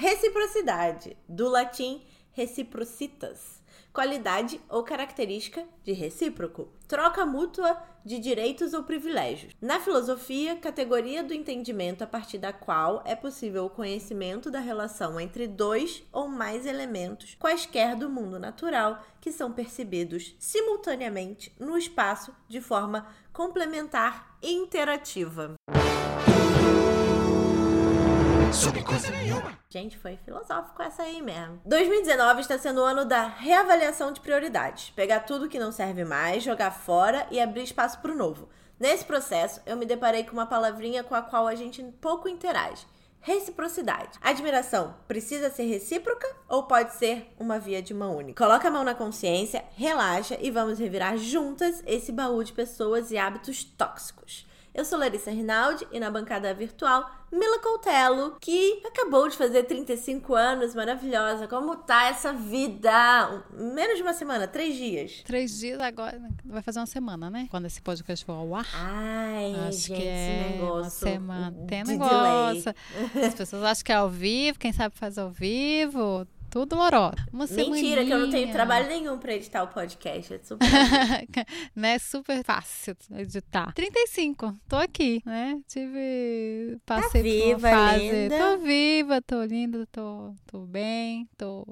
Reciprocidade, do latim reciprocitas qualidade ou característica de recíproco, troca mútua de direitos ou privilégios. Na filosofia, categoria do entendimento a partir da qual é possível o conhecimento da relação entre dois ou mais elementos, quaisquer do mundo natural, que são percebidos simultaneamente no espaço de forma complementar e interativa. Sobre coisa nenhuma. Gente, foi filosófico essa aí mesmo. 2019 está sendo o ano da reavaliação de prioridades. Pegar tudo que não serve mais, jogar fora e abrir espaço para o novo. Nesse processo, eu me deparei com uma palavrinha com a qual a gente pouco interage. Reciprocidade. Admiração precisa ser recíproca ou pode ser uma via de mão única? Coloca a mão na consciência, relaxa e vamos revirar juntas esse baú de pessoas e hábitos tóxicos. Eu sou Larissa Rinaldi e na bancada virtual, Mila Coutelo, que acabou de fazer 35 anos, maravilhosa. Como tá essa vida? Menos de uma semana, três dias. Três dias agora, vai fazer uma semana, né? Quando esse podcast for ao ar. Ai, Acho gente, que é negócio. Uma semana. Tem negócio. Delay. As pessoas acham que é ao vivo, quem sabe faz ao vivo. Tudo loró. Uma Mentira, semaninha. que eu não tenho trabalho nenhum pra editar o podcast. É super. né? Super fácil editar. 35, tô aqui, né? Tive. Passei tá viva, por uma fase. Linda. Tô viva, tô linda, tô, tô bem, tô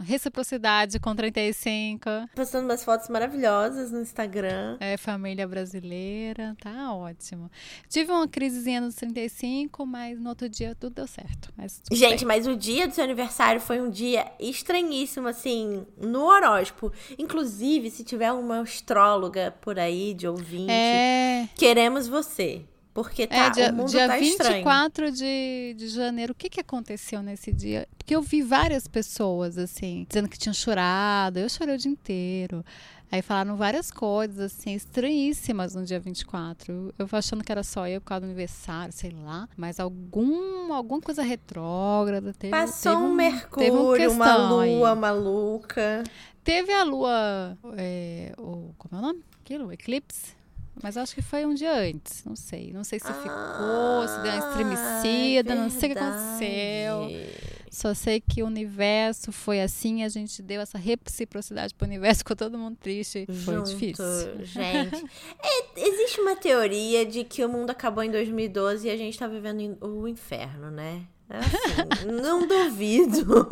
Reciprocidade com 35. Postando umas fotos maravilhosas no Instagram. É, família brasileira, tá ótimo. Tive uma crisezinha nos 35, mas no outro dia tudo deu certo. Mas Gente, bem. mas o dia do seu aniversário foi um dia estranhíssimo, assim, no horóscopo. Inclusive, se tiver uma astróloga por aí de ouvinte, é... queremos você. Porque tá, é, dia, o mundo dia tá 24 de, de janeiro, o que, que aconteceu nesse dia? Porque eu vi várias pessoas, assim, dizendo que tinham chorado. Eu chorei o dia inteiro. Aí falaram várias coisas, assim, estranhíssimas no dia 24. Eu achando que era só eu por causa do aniversário, sei lá. Mas algum, alguma coisa retrógrada. Teve, Passou teve um, um Mercúrio, uma lua aí. maluca. Teve a lua. É, o, como é o nome? Aquilo? Eclipse? Mas acho que foi um dia antes, não sei. Não sei se ah, ficou, se deu uma estremecida, é não sei o que aconteceu. Só sei que o universo foi assim, a gente deu essa reciprocidade pro universo, ficou todo mundo triste. Junto, foi difícil. Gente, é, existe uma teoria de que o mundo acabou em 2012 e a gente tá vivendo o inferno, né? É assim, não duvido.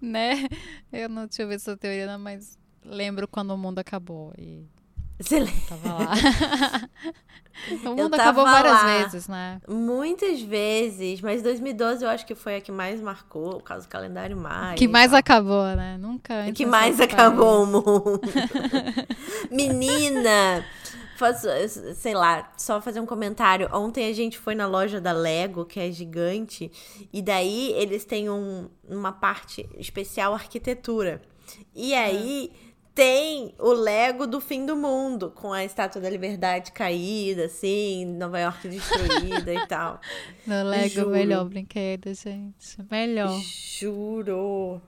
né? Eu não tinha visto essa teoria, não, mas lembro quando o mundo acabou e você lembra? Tava lá. o mundo acabou várias lá, vezes, né? Muitas vezes, mas 2012 eu acho que foi a que mais marcou, por causa do calendário maio. Que mais acabou, né? Nunca antes. Que mais acabou o mundo. Menina! Faço, sei lá, só fazer um comentário. Ontem a gente foi na loja da Lego, que é gigante, e daí eles têm um, uma parte especial arquitetura. E aí. Ah tem o Lego do fim do mundo, com a Estátua da Liberdade caída, assim, Nova York destruída e tal. No Lego, Juro. melhor brinquedo, gente. Melhor. Juro.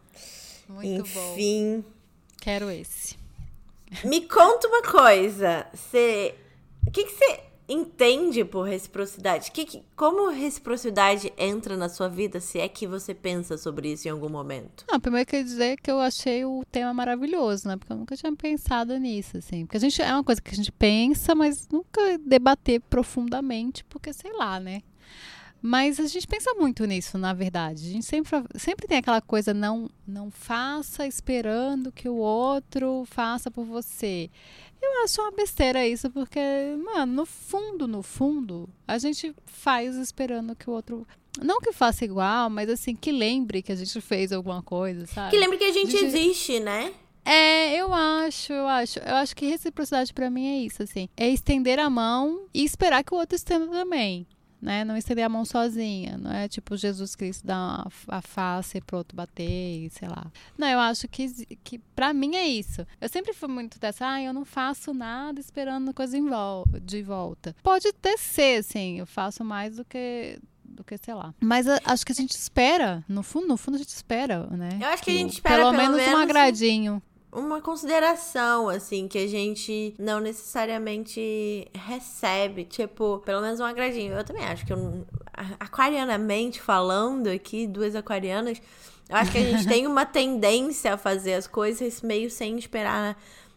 Muito Enfim. Bom. Quero esse. Me conta uma coisa. Você. O que você entende por reciprocidade? Que, que, como reciprocidade entra na sua vida, se é que você pensa sobre isso em algum momento? Não, primeiro quer dizer que eu achei o tema maravilhoso, né? Porque eu nunca tinha pensado nisso, assim. Porque a gente é uma coisa que a gente pensa, mas nunca debater profundamente, porque sei lá, né? Mas a gente pensa muito nisso, na verdade. A gente sempre, sempre tem aquela coisa, não, não faça esperando que o outro faça por você. Eu acho uma besteira isso, porque, mano, no fundo, no fundo, a gente faz esperando que o outro. Não que faça igual, mas assim, que lembre que a gente fez alguma coisa, sabe? Que lembre que a gente, a gente... existe, né? É, eu acho, eu acho. Eu acho que reciprocidade para mim é isso, assim. É estender a mão e esperar que o outro estenda também né? Não estender a mão sozinha, não é tipo Jesus Cristo dar a face pro outro bater e sei lá. Não, eu acho que, que para mim é isso. Eu sempre fui muito dessa, ah, eu não faço nada esperando coisa em vol de volta. Pode até ser, assim, eu faço mais do que do que, sei lá. Mas a, acho que a gente espera, no fundo, no fundo a gente espera, né? Eu acho que, que a gente espera pelo, pelo menos, menos um agradinho uma consideração, assim, que a gente não necessariamente recebe. Tipo, pelo menos um agradinho. Eu também acho que eu, aquarianamente falando aqui, duas aquarianas, eu acho que a gente tem uma tendência a fazer as coisas meio sem esperar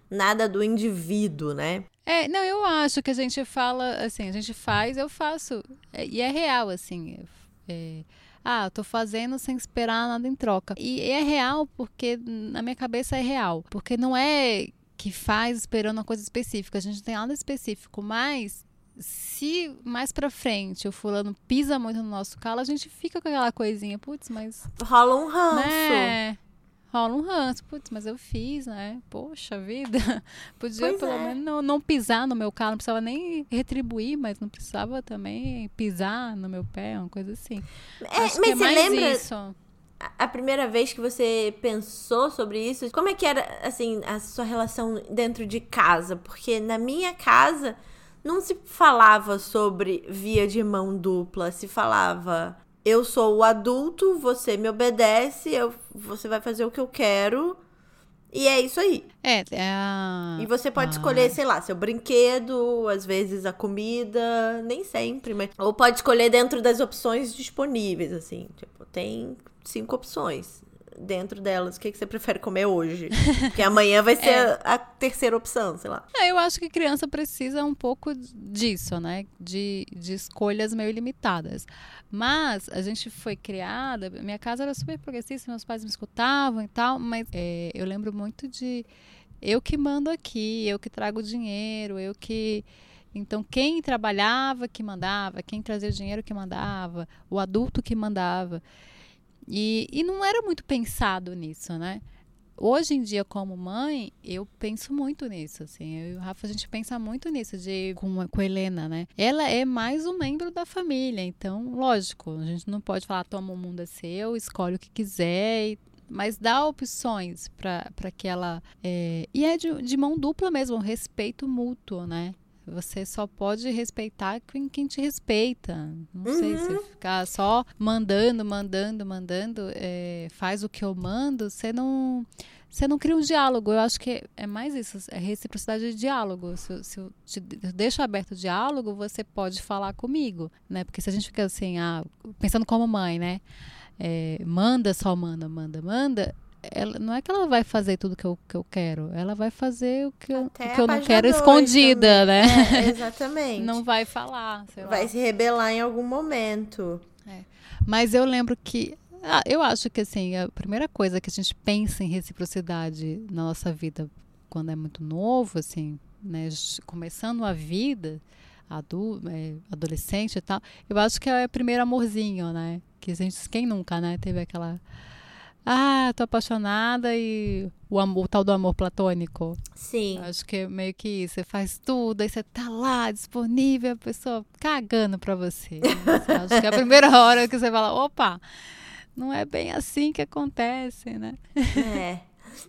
nada do indivíduo, né? É, não, eu acho que a gente fala, assim, a gente faz, eu faço. É, e é real, assim. É, ah, eu tô fazendo sem esperar nada em troca. E é real porque na minha cabeça é real. Porque não é que faz esperando uma coisa específica. A gente não tem nada específico, mas se mais pra frente o fulano pisa muito no nosso calo, a gente fica com aquela coisinha, putz, mas. Rola um ranço. Né? Rola um ranço. Putz, mas eu fiz, né? Poxa vida. Podia pois pelo é. menos não, não, pisar no meu carro, não precisava nem retribuir, mas não precisava também pisar no meu pé, uma coisa assim. É, mas é você lembra isso. a primeira vez que você pensou sobre isso? Como é que era, assim, a sua relação dentro de casa? Porque na minha casa não se falava sobre via de mão dupla, se falava eu sou o adulto, você me obedece, eu, você vai fazer o que eu quero. E é isso aí. É, é. E você pode escolher, sei lá, seu brinquedo, às vezes a comida, nem sempre, mas. Ou pode escolher dentro das opções disponíveis, assim. Tipo, tem cinco opções dentro delas, o que, que você prefere comer hoje? Porque amanhã vai ser é. a, a, terceira opção, sei lá. É, eu acho que criança precisa um pouco disso, né? De, de escolhas meio limitadas. Mas a gente foi criada, minha casa era super progressista, meus pais me escutavam e tal, mas é, eu lembro muito de eu que mando aqui, eu que trago dinheiro, eu que. Então, quem trabalhava que mandava, quem trazia o dinheiro que mandava, o adulto que mandava. E, e não era muito pensado nisso, né? Hoje em dia, como mãe, eu penso muito nisso, assim. Eu e o Rafa, a gente pensa muito nisso, de com, com a Helena, né? Ela é mais um membro da família, então, lógico, a gente não pode falar, toma o mundo é seu, escolhe o que quiser, mas dá opções para que ela. É... E é de, de mão dupla mesmo, respeito mútuo, né? Você só pode respeitar quem, quem te respeita. Não uhum. sei se uhum. ficar só mandando, mandando, mandando, é, faz o que eu mando, você não. Você não cria um diálogo. Eu acho que é mais isso, é reciprocidade de diálogo. Se, se eu te deixo aberto o diálogo, você pode falar comigo, né? Porque se a gente fica assim, ah, pensando como mãe, né? É, manda, só manda, manda, manda, ela, não é que ela vai fazer tudo que eu, que eu quero, ela vai fazer o que eu, o que eu não quero escondida, também. né? É, exatamente. não vai falar. vai lá. se rebelar em algum momento. É. Mas eu lembro que. Ah, eu acho que assim, a primeira coisa que a gente pensa em reciprocidade na nossa vida quando é muito novo, assim, né, começando a vida, é, adolescente e tal, eu acho que é o primeiro amorzinho, né? Que a gente, quem nunca, né, teve aquela ah, tô apaixonada e o, amor, o tal do amor platônico. Sim. Acho que é meio que isso. Você faz tudo, aí você tá lá, disponível, a pessoa cagando pra você. você acho que é a primeira hora que você fala, opa, não é bem assim que acontece, né? É.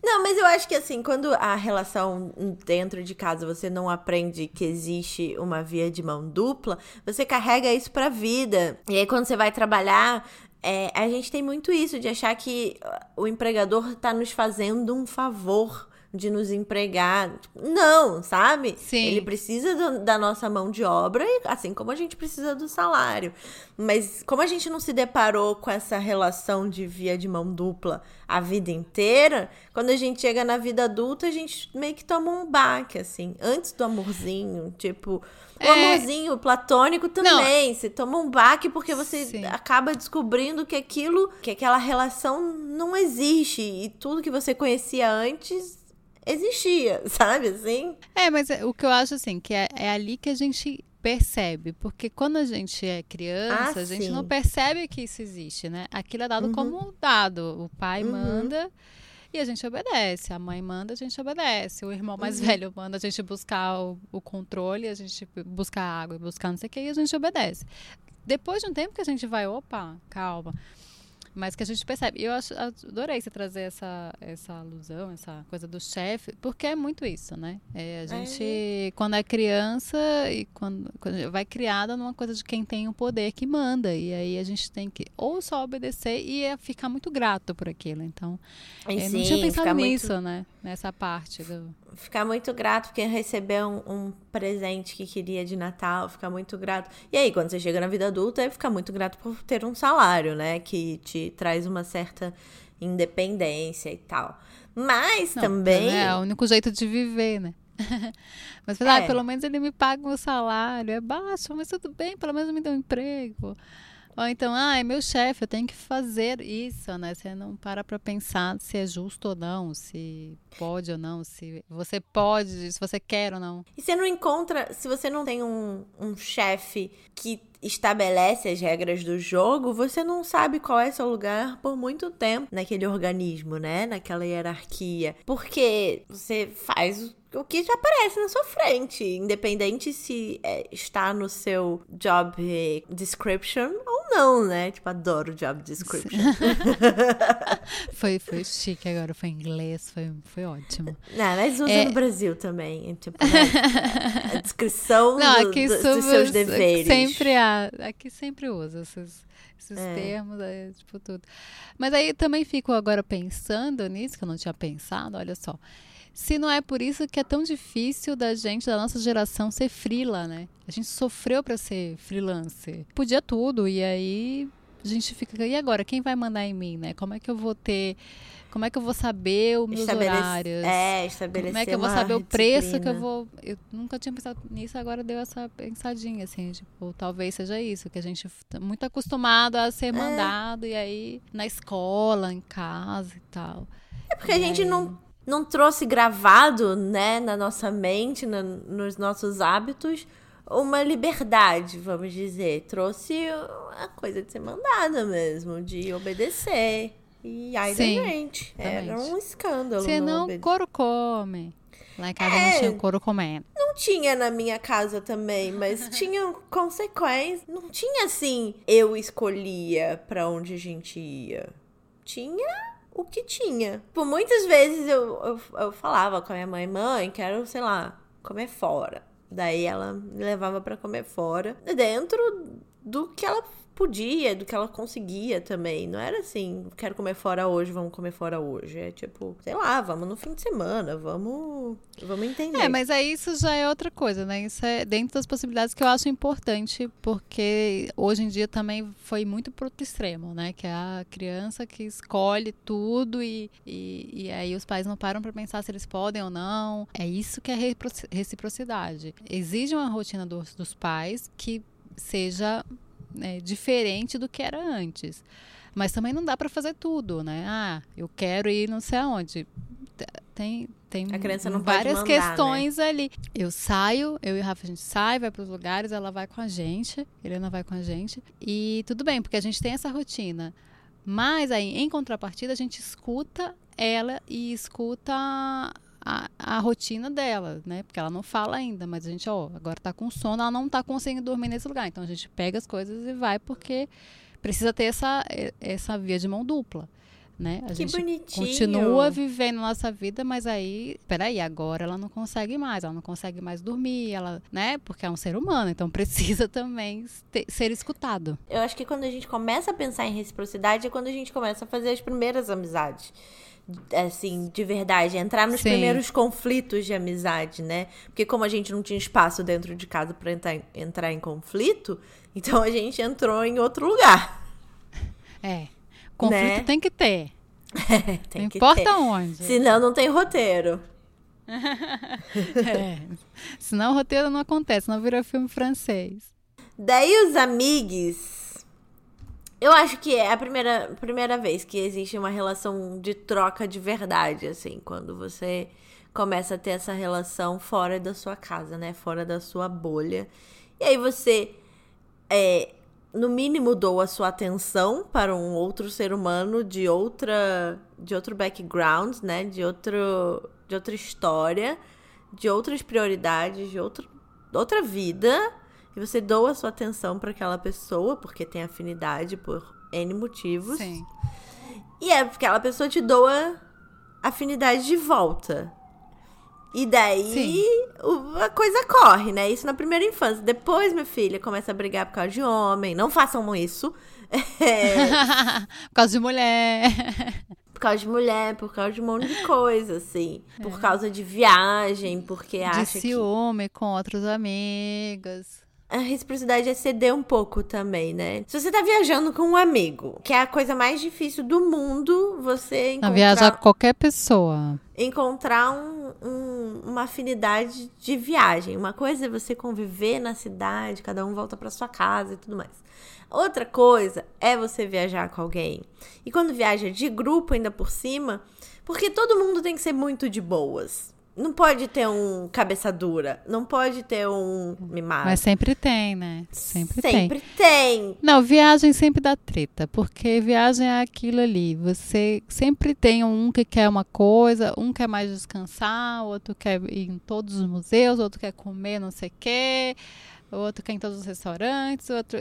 Não, mas eu acho que assim, quando a relação dentro de casa você não aprende que existe uma via de mão dupla, você carrega isso pra vida. E aí, quando você vai trabalhar, é, a gente tem muito isso de achar que o empregador está nos fazendo um favor de nos empregar. Não, sabe? Sim. Ele precisa do, da nossa mão de obra, assim como a gente precisa do salário. Mas como a gente não se deparou com essa relação de via de mão dupla a vida inteira, quando a gente chega na vida adulta, a gente meio que toma um baque, assim. Antes do amorzinho, tipo. O é... amorzinho platônico também. Não. Você toma um baque porque você Sim. acaba descobrindo que aquilo, que aquela relação não existe. E tudo que você conhecia antes existia, sabe assim? É, mas é, o que eu acho assim, que é, é ali que a gente percebe, porque quando a gente é criança, ah, a gente sim. não percebe que isso existe, né? Aquilo é dado uhum. como dado. O pai uhum. manda e a gente obedece. A mãe manda, a gente obedece. O irmão mais uhum. velho manda a gente buscar o, o, controle, a gente buscar água, buscar não sei o que, e a gente obedece. Depois de um tempo que a gente vai, opa, calma. Mas que a gente percebe. Eu acho, adorei você trazer essa, essa alusão, essa coisa do chefe, porque é muito isso, né? É, a gente, é. quando é criança e quando, quando vai criada numa coisa de quem tem o poder que manda. E aí a gente tem que ou só obedecer e é ficar muito grato por aquilo. Então, eu não tinha pensado nisso, muito... né? Nessa parte do ficar muito grato porque recebeu um, um, presente que queria de Natal, ficar muito grato. E aí, quando você chega na vida adulta, é ficar muito grato por ter um salário, né? Que te traz uma certa independência e tal. Mas Não, também. É, o único jeito de viver, né? mas é. ah, pelo menos ele me paga o meu salário. É baixo, mas tudo bem, pelo menos me deu um emprego. Ou então, ah, é meu chefe, eu tenho que fazer isso, né? Você não para para pensar se é justo ou não, se pode ou não, se você pode, se você quer ou não. E você não encontra, se você não tem um, um chefe que estabelece as regras do jogo, você não sabe qual é seu lugar por muito tempo naquele organismo, né? Naquela hierarquia. Porque você faz o que já aparece na sua frente, independente se é, está no seu job description ou não, né? Tipo, adoro job description. foi, foi chique agora, foi em inglês, foi, foi ótimo. Não, mas usa é... no Brasil também, tipo, né? a descrição não, do, do, dos seus deveres. Sempre há, aqui sempre usa esses, esses é. termos, é, tipo, tudo. Mas aí também fico agora pensando nisso, que eu não tinha pensado, olha só se não é por isso que é tão difícil da gente, da nossa geração, ser frila, né? A gente sofreu para ser freelancer. Podia tudo, e aí a gente fica, e agora, quem vai mandar em mim, né? Como é que eu vou ter, como é que eu vou saber os meus Estabelece, horários? É, estabelecer Como é que eu vou saber o preço que eu vou... Eu nunca tinha pensado nisso, agora deu essa pensadinha, assim, tipo, talvez seja isso, que a gente tá muito acostumado a ser é. mandado, e aí na escola, em casa e tal. É porque e a gente aí... não não trouxe gravado, né, na nossa mente, na, nos nossos hábitos, uma liberdade, vamos dizer. Trouxe a coisa de ser mandada mesmo, de obedecer. E aí Sim, gente. Era um escândalo. Não, não couro come. Lá em casa é, não tinha couro comendo. Não tinha na minha casa também, mas tinha consequências. Não tinha assim, eu escolhia para onde a gente ia. Tinha o que tinha. Por muitas vezes eu, eu, eu falava com a minha mãe, mãe, quero, sei lá, comer fora. Daí ela me levava para comer fora, dentro do que ela podia, do que ela conseguia também. Não era assim, quero comer fora hoje, vamos comer fora hoje. É tipo, sei lá, vamos no fim de semana, vamos, vamos entender. É, mas aí isso já é outra coisa, né? Isso é dentro das possibilidades que eu acho importante, porque hoje em dia também foi muito pro outro extremo, né? Que é a criança que escolhe tudo e, e, e aí os pais não param para pensar se eles podem ou não. É isso que é reciprocidade. Exige uma rotina dos, dos pais que seja é, diferente do que era antes. Mas também não dá para fazer tudo, né? Ah, eu quero ir não sei aonde. Tem, tem várias mandar, questões né? ali. Eu saio, eu e o Rafa, a gente sai, vai para os lugares, ela vai com a gente, Helena vai com a gente. E tudo bem, porque a gente tem essa rotina. Mas aí, em contrapartida, a gente escuta ela e escuta a, a, rotina dela, né? Porque ela não fala ainda, mas a gente, ó, agora tá com sono, ela não tá conseguindo dormir nesse lugar. Então a gente pega as coisas e vai porque precisa ter essa, essa via de mão dupla. Né? A que gente bonitinho. continua vivendo nossa vida, mas aí, peraí, agora ela não consegue mais, ela não consegue mais dormir, ela, né? Porque é um ser humano, então precisa também ter, ser escutado. Eu acho que quando a gente começa a pensar em reciprocidade é quando a gente começa a fazer as primeiras amizades assim, de verdade, entrar nos Sim. primeiros conflitos de amizade, né? Porque como a gente não tinha espaço dentro de casa para entrar, entrar em conflito, então a gente entrou em outro lugar. É. Conflito né? tem que ter. É, tem não que importa ter. onde. Senão não tem roteiro. é. Senão o roteiro não acontece, não vira filme francês. Daí os amigos eu acho que é a primeira, primeira vez que existe uma relação de troca de verdade, assim, quando você começa a ter essa relação fora da sua casa, né? Fora da sua bolha. E aí você, é, no mínimo, doa sua atenção para um outro ser humano de outra, de outro background, né? De outro, de outra história, de outras prioridades, de outro, outra vida e você doa sua atenção para aquela pessoa, porque tem afinidade por N motivos. Sim. E é aquela pessoa te doa afinidade de volta. E daí o, a coisa corre, né? Isso na primeira infância. Depois, minha filha, começa a brigar por causa de homem. Não façam isso. É... por causa de mulher. causa de mulher, por causa de um monte de coisa, assim. É. Por causa de viagem, porque de acha ciúme que... com outros amigos a reciprocidade é ceder um pouco também, né? Se você tá viajando com um amigo, que é a coisa mais difícil do mundo, você encontrar... viajar com qualquer pessoa. Encontrar um, um, uma afinidade de viagem. Uma coisa é você conviver na cidade, cada um volta para sua casa e tudo mais. Outra coisa é você viajar com alguém. E quando viaja de grupo ainda por cima, porque todo mundo tem que ser muito de boas. Não pode ter um cabeça dura. Não pode ter um mimado. Mas sempre tem, né? Sempre, sempre tem. tem. Não, viagem sempre dá treta. Porque viagem é aquilo ali. Você sempre tem um que quer uma coisa, um quer mais descansar, outro quer ir em todos os museus, outro quer comer não sei o quê, outro quer ir em todos os restaurantes, outro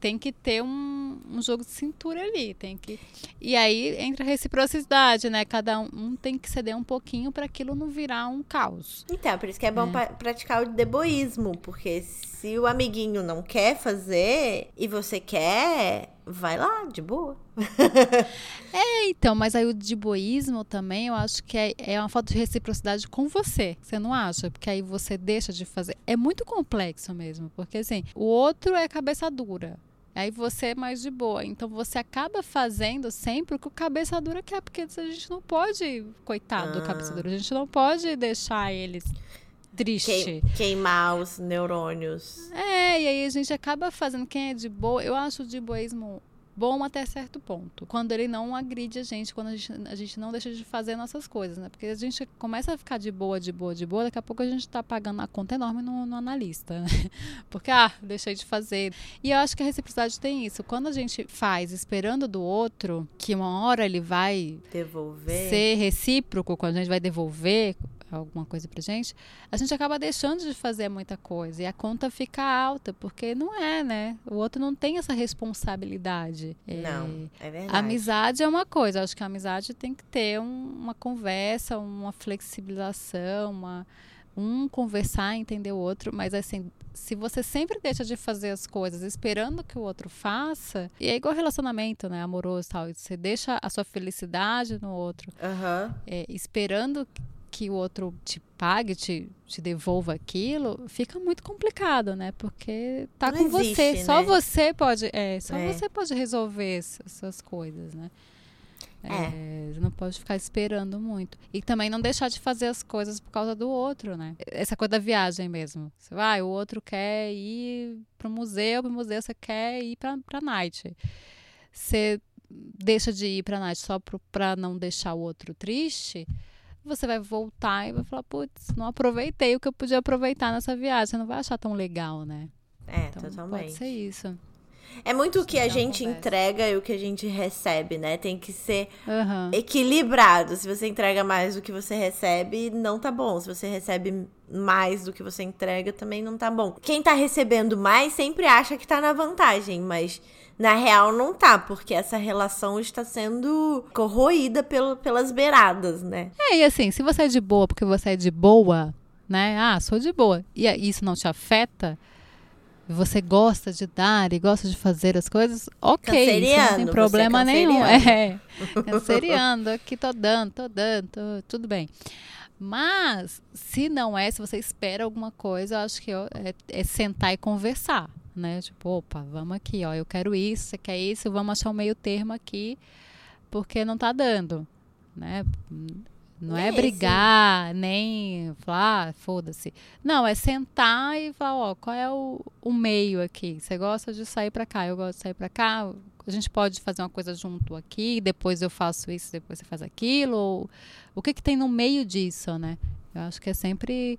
tem que ter um, um, jogo de cintura ali, tem que e aí entra a reciprocidade, né? Cada um, um tem que ceder um pouquinho para aquilo não virar um caos. Então, por isso que é bom é. praticar o deboísmo, porque se o amiguinho não quer fazer e você quer, vai lá, de boa. é, então, mas aí o deboísmo também, eu acho que é, é uma falta de reciprocidade com você. Você não acha? Porque aí você deixa de fazer. É muito complexo mesmo, porque assim, o outro é cabeça dura. Aí você é mais de boa. Então você acaba fazendo sempre o que o cabeça dura quer, porque a gente não pode, coitado ah. do cabeça dura, a gente não pode deixar eles triste. Queimar os neurônios. É, e aí a gente acaba fazendo quem é de boa. Eu acho o de boísmo bom até certo ponto. Quando ele não agride a gente, quando a gente, a gente não deixa de fazer nossas coisas, né? Porque a gente começa a ficar de boa, de boa, de boa, daqui a pouco a gente está pagando a conta enorme no, no analista, né? Porque, ah, deixei de fazer. E eu acho que a reciprocidade tem isso. Quando a gente faz esperando do outro, que uma hora ele vai devolver. ser recíproco, quando a gente vai devolver, alguma coisa pra gente, a gente acaba deixando de fazer muita coisa e a conta fica alta, porque não é, né? O outro não tem essa responsabilidade. Não, é, é verdade. amizade é uma coisa, acho que a amizade tem que ter um, uma conversa, uma flexibilização, uma um conversar, entender o outro, mas assim, se você sempre deixa de fazer as coisas esperando que o outro faça, e é igual relacionamento, né, amoroso e tal, você deixa a sua felicidade no outro, uhum. é, esperando que o outro te pague, te, te devolva aquilo, fica muito complicado, né? Porque tá não com existe, você. Né? Só você pode. É, só é. você pode resolver essas coisas, né? É. é. não pode ficar esperando muito. E também não deixar de fazer as coisas por causa do outro, né? Essa coisa da viagem mesmo. Você vai, o outro quer ir pro museu, pro museu você quer ir pra, pra night. Você deixa de ir pra night só pro, pra não deixar o outro triste você vai voltar e vai falar, putz, não aproveitei o que eu podia aproveitar nessa viagem. Você não vai achar tão legal, né? É, então, totalmente. Pode ser isso. É muito o que a gente entrega e o que a gente recebe, né? Tem que ser uhum. equilibrado. Se você entrega mais do que você recebe, não tá bom. Se você recebe mais do que você entrega, também não tá bom. Quem tá recebendo mais sempre acha que tá na vantagem, mas na real, não tá, porque essa relação está sendo corroída pelo, pelas beiradas, né? É, e assim, se você é de boa porque você é de boa, né? Ah, sou de boa. E isso não te afeta, você gosta de dar e gosta de fazer as coisas, ok, não tem problema é nenhum. É, canceriano, aqui tô dando, tô dando, tô, tudo bem. Mas, se não é, se você espera alguma coisa, eu acho que é, é sentar e conversar né? Tipo, opa, vamos aqui, ó, eu quero isso, você quer isso, vamos achar um meio termo aqui, porque não tá dando, né? Não é, é brigar, sim. nem falar, ah, foda-se. Não, é sentar e falar, ó, qual é o, o meio aqui? Você gosta de sair para cá, eu gosto de sair para cá. A gente pode fazer uma coisa junto aqui, depois eu faço isso, depois você faz aquilo. Ou, o que que tem no meio disso, né? Eu acho que é sempre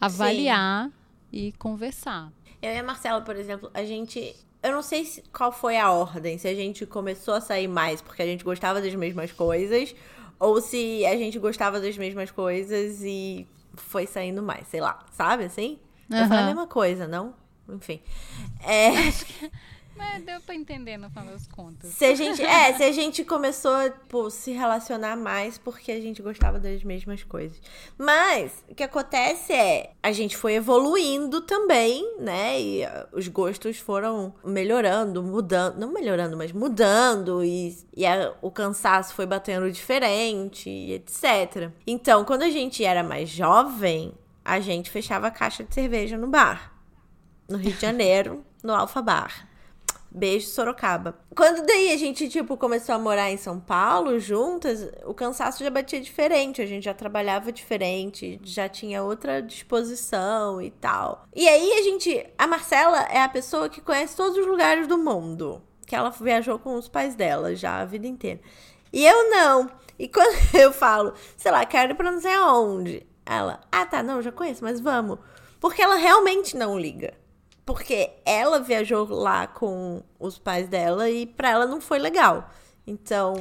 avaliar sim. e conversar. Eu e a Marcela, por exemplo, a gente. Eu não sei se, qual foi a ordem, se a gente começou a sair mais porque a gente gostava das mesmas coisas, ou se a gente gostava das mesmas coisas e foi saindo mais, sei lá, sabe assim? Uhum. Eu falei a mesma coisa, não? Enfim. É... Mas deu pra entender no final das contas. Se a gente, é, se a gente começou a tipo, se relacionar mais porque a gente gostava das mesmas coisas. Mas o que acontece é, a gente foi evoluindo também, né? E uh, os gostos foram melhorando, mudando, não melhorando, mas mudando e, e a, o cansaço foi batendo diferente, etc. Então, quando a gente era mais jovem, a gente fechava a caixa de cerveja no bar. No Rio de Janeiro, no Alfa Bar. Beijo, Sorocaba. Quando daí a gente, tipo, começou a morar em São Paulo juntas, o cansaço já batia diferente, a gente já trabalhava diferente, já tinha outra disposição e tal. E aí a gente. A Marcela é a pessoa que conhece todos os lugares do mundo. Que ela viajou com os pais dela já a vida inteira. E eu não. E quando eu falo, sei lá, quero ir pra não sei aonde. Ela, ah tá, não, já conheço, mas vamos. Porque ela realmente não liga. Porque ela viajou lá com os pais dela e pra ela não foi legal. Então.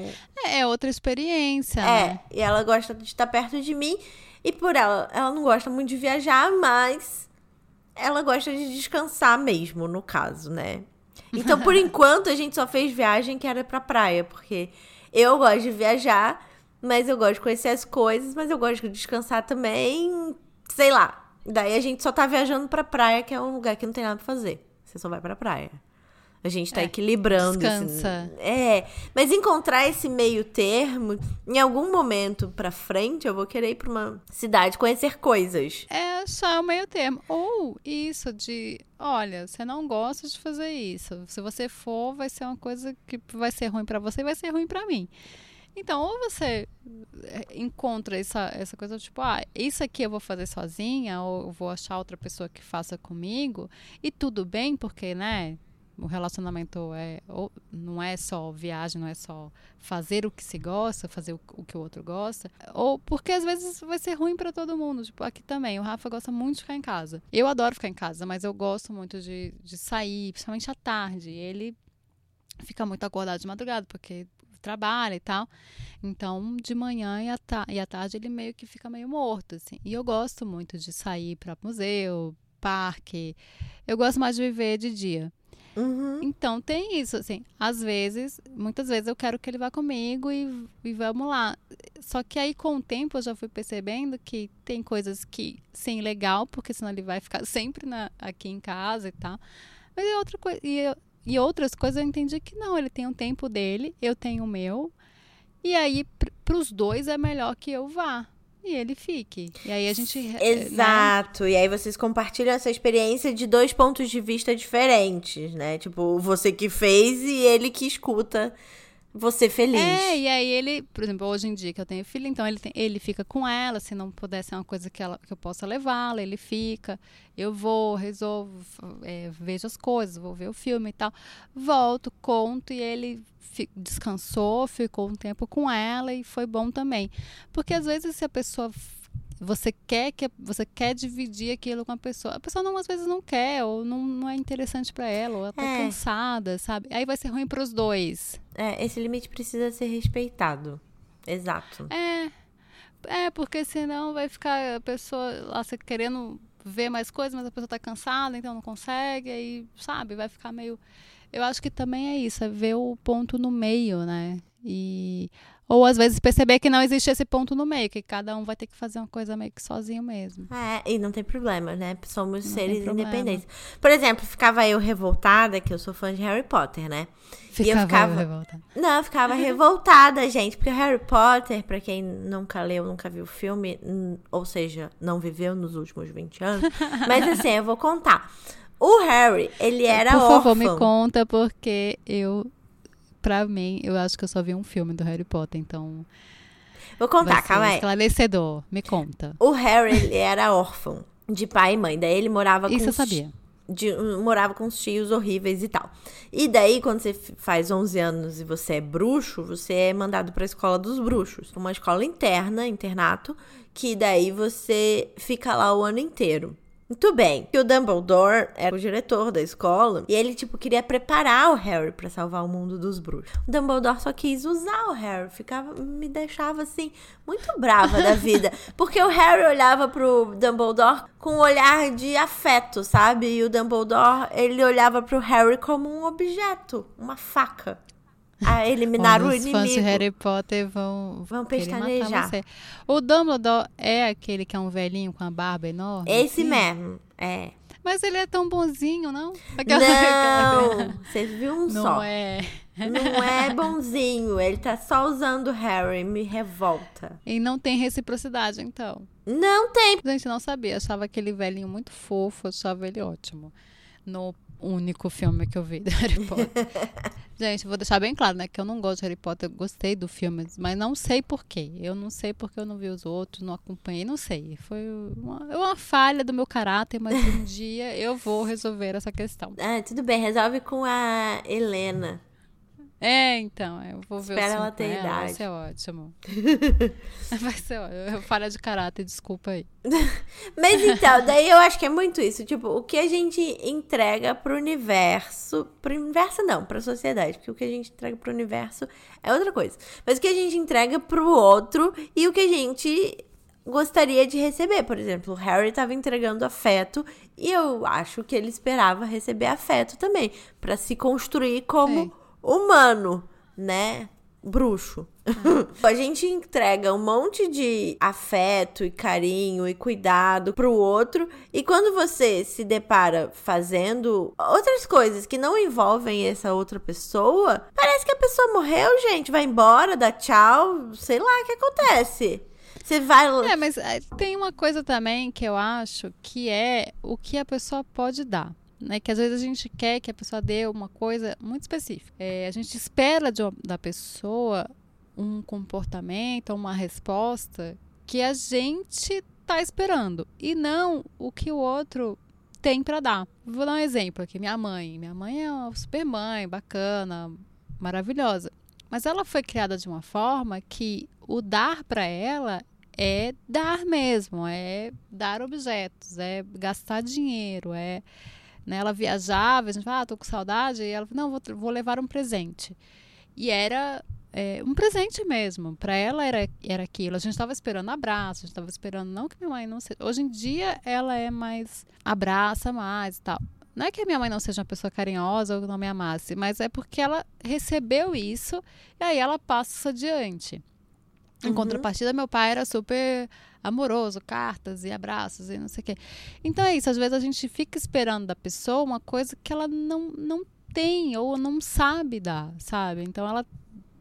É, é outra experiência. É, né? e ela gosta de estar perto de mim. E por ela, ela não gosta muito de viajar, mas ela gosta de descansar mesmo, no caso, né? Então, por enquanto, a gente só fez viagem que era pra praia, porque eu gosto de viajar, mas eu gosto de conhecer as coisas, mas eu gosto de descansar também, sei lá. Daí a gente só tá viajando pra praia, que é um lugar que não tem nada pra fazer. Você só vai pra praia. A gente tá É, equilibrando. descansa. Esse... É, mas encontrar esse meio termo, em algum momento pra frente, eu vou querer ir pra uma cidade conhecer coisas. É só o meio termo. Ou isso de, olha, você não gosta de fazer isso. Se você for, vai ser uma coisa que vai ser ruim pra você e vai ser ruim pra mim. Então, ou você é, encontra essa, essa coisa tipo, ah, isso aqui eu vou fazer sozinha, ou vou achar outra pessoa que faça comigo, e tudo bem, porque, né, o relacionamento é, não é só viagem, não é só fazer o que se gosta, fazer o, o que o outro gosta, ou porque às vezes vai ser ruim pra todo mundo. Tipo, aqui também, o Rafa gosta muito de ficar em casa. Eu adoro ficar em casa, mas eu gosto muito de, de sair, principalmente à tarde. Ele fica muito acordado de madrugada, porque trabalha e tal. Então, de manhã e à, ta e à tarde ele meio que fica meio morto, assim. E eu gosto muito de sair para museu, parque. Eu gosto mais de viver de dia. Uhum. Então tem isso, assim, às vezes, muitas vezes eu quero que ele vá comigo e, e vamos lá. Só que aí com o tempo eu já fui percebendo que tem coisas que, sim, legal, porque senão ele vai ficar sempre na, aqui em casa e tal. Mas é outra coisa. E, eu- e outras coisas eu entendi que não, ele tem um tempo dele, eu tenho o meu. E aí, pr pros dois é melhor que eu vá. E ele fique. E aí a gente. né? Exato. E aí vocês compartilham essa experiência de dois pontos de vista diferentes, né? Tipo, você que fez e ele que escuta você feliz. É, e aí ele, por exemplo, hoje em dia que eu tenho filho, então ele, tem- ele fica com ela, se não puder ser uma coisa que, ela, que eu possa levá-la, ele fica. Eu vou, resolvo, é, vejo as coisas, vou ver o filme e tal. Volto, conto e ele fi- descansou, ficou um tempo com ela e foi bom também. Porque às vezes se a pessoa você quer que você quer dividir aquilo com a pessoa, a pessoa não às vezes não quer ou não, não é interessante pra ela, ou ela tá É. cansada, sabe? Aí vai ser ruim pros dois. É, esse limite precisa ser respeitado. Exato. É, é, porque senão vai ficar a pessoa lá você querendo ver mais coisas, mas a pessoa tá cansada, então não consegue, aí, sabe, vai ficar meio. Eu acho que também é isso, é ver o ponto no meio, né? E. Ou às vezes perceber que não existe esse ponto no meio, que cada um vai ter que fazer uma coisa meio que sozinho mesmo. É, e não tem problema, né? Somos Não seres independentes. Por exemplo, ficava eu revoltada, que eu sou fã de Harry Potter, né? E eu Ficava ficava- revoltada. Não, eu ficava revoltada, gente, porque Harry Potter, pra quem nunca leu, nunca viu o filme, ou seja, não viveu nos últimos 20 anos, mas assim, eu vou contar. O Harry, ele era Por favor, órfão. me conta, porque eu. Pra mim, eu acho que eu só vi um filme do Harry Potter, então. Vou contar, calma aí. esclarecedor. Me conta. O Harry, ele era órfão de pai e mãe. Daí ele morava Isso com eu os- sabia. de- morava com os tios horríveis e tal. E daí, quando você faz 11 anos e você é bruxo, você é mandado pra escola dos bruxos. Uma escola interna, internato, que daí você fica lá o ano inteiro. Muito bem. E o Dumbledore era o diretor da escola e ele, tipo, queria preparar o Harry para salvar o mundo dos bruxos. O Dumbledore só quis usar o Harry, ficava, me deixava assim, muito brava da vida. Porque o Harry olhava pro Dumbledore com um olhar de afeto, sabe? E o Dumbledore, ele olhava pro Harry como um objeto, uma faca a eliminar o inimigo. Os fãs de Harry Potter vão, vão pestanejar. Você. O Dumbledore é aquele que é um velhinho com a barba enorme? Esse assim? mesmo, é. Mas ele é tão bonzinho, não? Aquela... Não, você viu um não só. Não é. Não é bonzinho, ele tá só usando Harry, me revolta. E não tem reciprocidade, então. Não tem. A gente não sabia, achava aquele velhinho muito fofo, achava ele ótimo. No único filme que eu vi de Harry Potter. Gente, vou deixar bem claro, né? Que eu não gosto de Harry Potter, eu gostei do filme, mas não sei porquê. Eu não sei porque eu não vi os outros, não acompanhei, não sei. Foi uma, uma falha do meu caráter, mas um dia eu vou resolver essa questão. Ah, tudo bem, resolve com a Helena. É, então, eu vou ver Espera ela ter idade. Vai ser ótimo. vai ser ótimo. Falha de caráter, desculpa aí. Mas então, daí eu acho que é muito isso. Tipo, o que a gente entrega pro universo. Pro universo não, pra sociedade. Porque o que a gente entrega pro universo é outra coisa. Mas o que a gente entrega pro outro e o que a gente gostaria de receber. Por exemplo, o Harry estava entregando afeto e eu acho que ele esperava receber afeto também. para se construir como. Sim humano, né? Bruxo. a gente entrega um monte de afeto e carinho e cuidado pro outro, e quando você se depara fazendo outras coisas que não envolvem essa outra pessoa, parece que a pessoa morreu, gente, vai embora, dá tchau, sei lá o que acontece. Você vai. É, mas é, tem uma coisa também que eu acho que é o que a pessoa pode dar né? Que às vezes a gente quer que a pessoa dê uma coisa muito específica. É, a gente espera de, da pessoa um comportamento, uma resposta que a gente está esperando e não o que o outro tem para dar. Vou dar um exemplo aqui. Minha mãe. Minha mãe é uma super mãe, bacana, maravilhosa. Mas ela foi criada de uma forma que o dar para ela é dar mesmo, é dar objetos, é gastar dinheiro, é né? Ela viajava, a gente falava, ah, tô com saudade, e ela falou, não, vou, vou levar um presente. E era é, um presente mesmo. Para ela era, era aquilo. A gente estava esperando abraço, a gente estava esperando, não que minha mãe não seja. Hoje em dia ela é mais. abraça mais e tal. Não é que a minha mãe não seja uma pessoa carinhosa ou não me amasse, mas é porque ela recebeu isso e aí ela passa isso adiante. Em uhum. contrapartida, meu pai era super amoroso, cartas e abraços e não sei o quê. Então é isso, às vezes a gente fica esperando da pessoa uma coisa que ela não, não tem ou não sabe dar, sabe? Então ela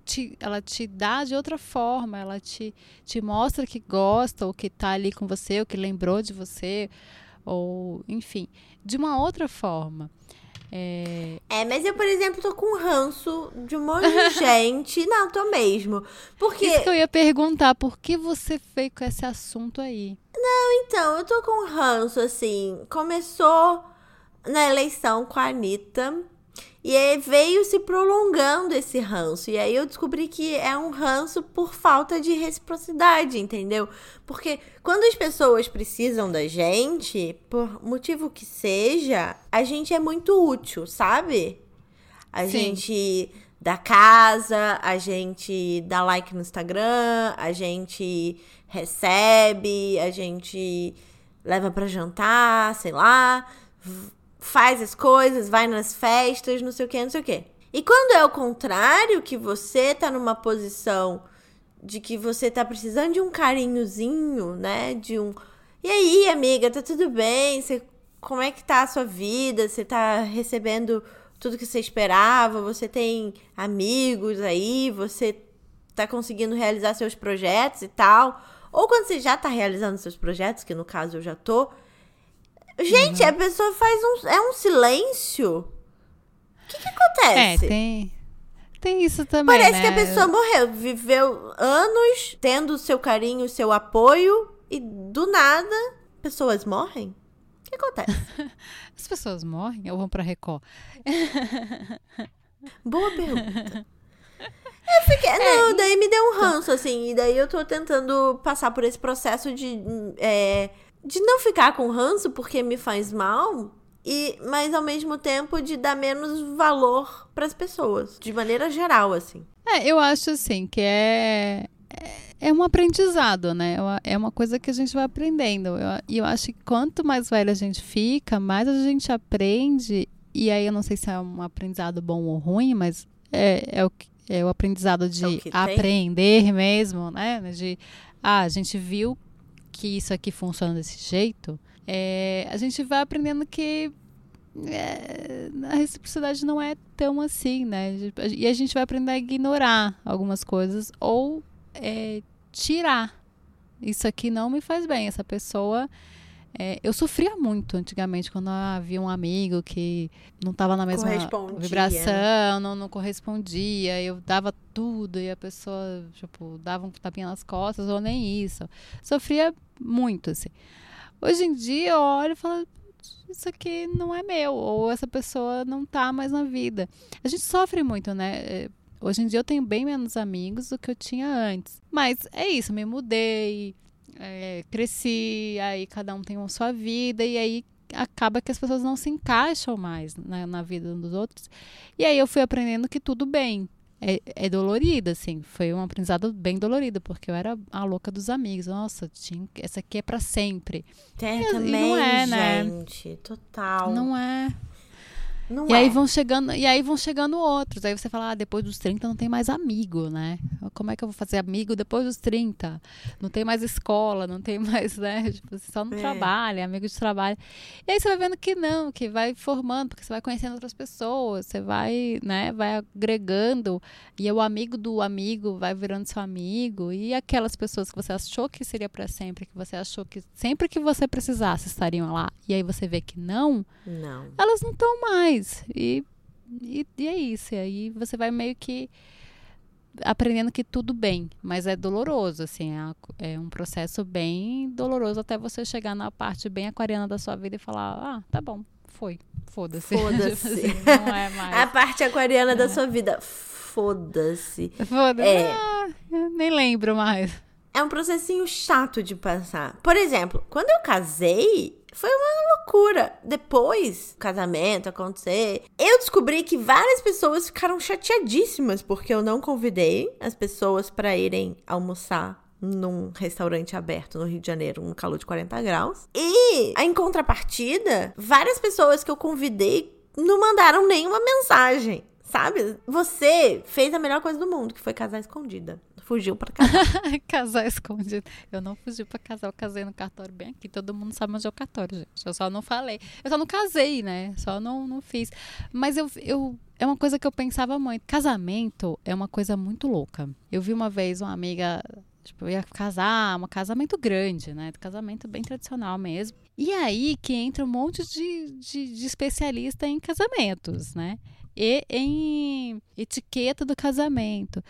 te, ela te dá de outra forma, ela te, te mostra que gosta, ou que tá ali com você, ou que lembrou de você, ou enfim, de uma outra forma. É... é, mas eu, por exemplo, tô com ranço de um monte de gente. Não, tô mesmo. Porque. Isso que eu ia perguntar, por que você fez com esse assunto aí? Não, então, eu tô com ranço, assim. Começou na eleição com a Anitta. E aí veio se prolongando esse ranço. E aí eu descobri que é um ranço por falta de reciprocidade, entendeu? Porque quando as pessoas precisam da gente, por motivo que seja, a gente é muito útil, sabe? A Sim. gente dá casa, a gente dá like no Instagram, a gente recebe, a gente leva para jantar, sei lá faz as coisas, vai nas festas, não sei o que, não sei o que. E quando é o contrário, que você tá numa posição de que você tá precisando de um carinhozinho, né? De um. E aí, amiga, tá tudo bem? Você... Como é que tá a sua vida? Você tá recebendo tudo que você esperava? Você tem amigos aí? Você tá conseguindo realizar seus projetos e tal? Ou quando você já tá realizando seus projetos, que no caso eu já tô, Gente, uhum. a pessoa faz um. É um silêncio. O que, que acontece? É, tem. Tem isso também. Parece né? que a pessoa morreu. Viveu anos tendo o seu carinho, seu apoio. E do nada, pessoas morrem. O que acontece? As pessoas morrem ou vão pra Record? Boa pergunta. Eu fiquei. É, não, daí me deu um ranço, assim. E daí eu tô tentando passar por esse processo de. É, de não ficar com ranço porque me faz mal, e mas ao mesmo tempo de dar menos valor para as pessoas, de maneira geral assim. É, eu acho assim que é é um aprendizado, né? É uma coisa que a gente vai aprendendo. E eu, eu acho que quanto mais velha a gente fica, mais a gente aprende. E aí eu não sei se é um aprendizado bom ou ruim, mas é, é, o, é o aprendizado de é o aprender mesmo, né? De ah, a gente viu que isso aqui funciona desse jeito. É, a gente vai aprendendo que é, a reciprocidade não é tão assim, né? E a gente vai aprender a ignorar algumas coisas ou é, tirar. Isso aqui não me faz bem. Essa pessoa. É, eu sofria muito antigamente quando havia um amigo que não estava na mesma vibração, não, não, correspondia. Eu dava tudo e a pessoa, tipo, dava um tapinha nas costas ou nem isso. Sofria muito, assim. Hoje em dia eu olho e falo, isso aqui não é meu, ou essa pessoa não está mais na vida. A gente sofre muito, né? É, Hoje em dia eu tenho bem menos amigos do que eu tinha antes. Mas é isso, me mudei, é, cresci, aí cada um tem uma sua vida, e aí acaba que as pessoas não se encaixam mais na, na vida dos outros. E aí eu fui aprendendo que tudo bem. É, é dolorido, assim. Foi um aprendizado bem dolorido, porque eu era a louca dos amigos. Nossa, tinha, essa aqui é para sempre. É, e, também, e não é, né? gente. Total. Não é. Não e é. aí vão chegando, e aí vão chegando outros. Aí você fala, ah, depois dos 30 não tem mais amigo, né? Como é que eu vou fazer amigo depois dos 30? Não tem mais escola, não tem mais, né? Tipo, você só não é. trabalha, é amigo de trabalho. E aí você vai vendo que não, que vai formando, porque você vai conhecendo outras pessoas, você vai, né, vai agregando, e o amigo do amigo vai virando seu amigo, e aquelas pessoas que você achou que seria para sempre, que você achou que sempre que você precisasse estariam lá, e aí você vê que não, não. elas não estão mais E, e, e, é isso. E aí você vai meio que aprendendo que tudo bem, mas é doloroso, assim, é, é um processo bem doloroso até você chegar na parte bem aquariana da sua vida e falar, ah, tá bom, foi, foda-se. Foda-se. não é mais. A parte aquariana é. da sua vida, foda-se. Foda-se. É. Ah, nem lembro mais. É um processinho chato de passar. Por exemplo, quando eu casei, foi uma loucura. Depois do casamento acontecer, eu descobri que várias pessoas ficaram chateadíssimas porque eu não convidei as pessoas para irem almoçar num restaurante aberto no Rio de Janeiro, no calor de 40 graus. E, em contrapartida, várias pessoas que eu convidei não mandaram nenhuma mensagem. Sabe? Você fez a melhor coisa do mundo, que foi casar escondida fugiu para casar. casar escondido. Eu não fugi para casar, eu casei no cartório bem aqui. Todo mundo sabe onde é o cartório, gente. Eu só não falei. Eu só não casei, né? Só não, não fiz. Mas eu, eu é uma coisa que eu pensava muito. Casamento é uma coisa muito louca. Eu vi uma vez uma amiga Tipo, ia casar, um casamento grande, né? Casamento bem tradicional mesmo. E aí que entra um monte de, de, de especialista em casamentos, né? E em etiqueta do casamento.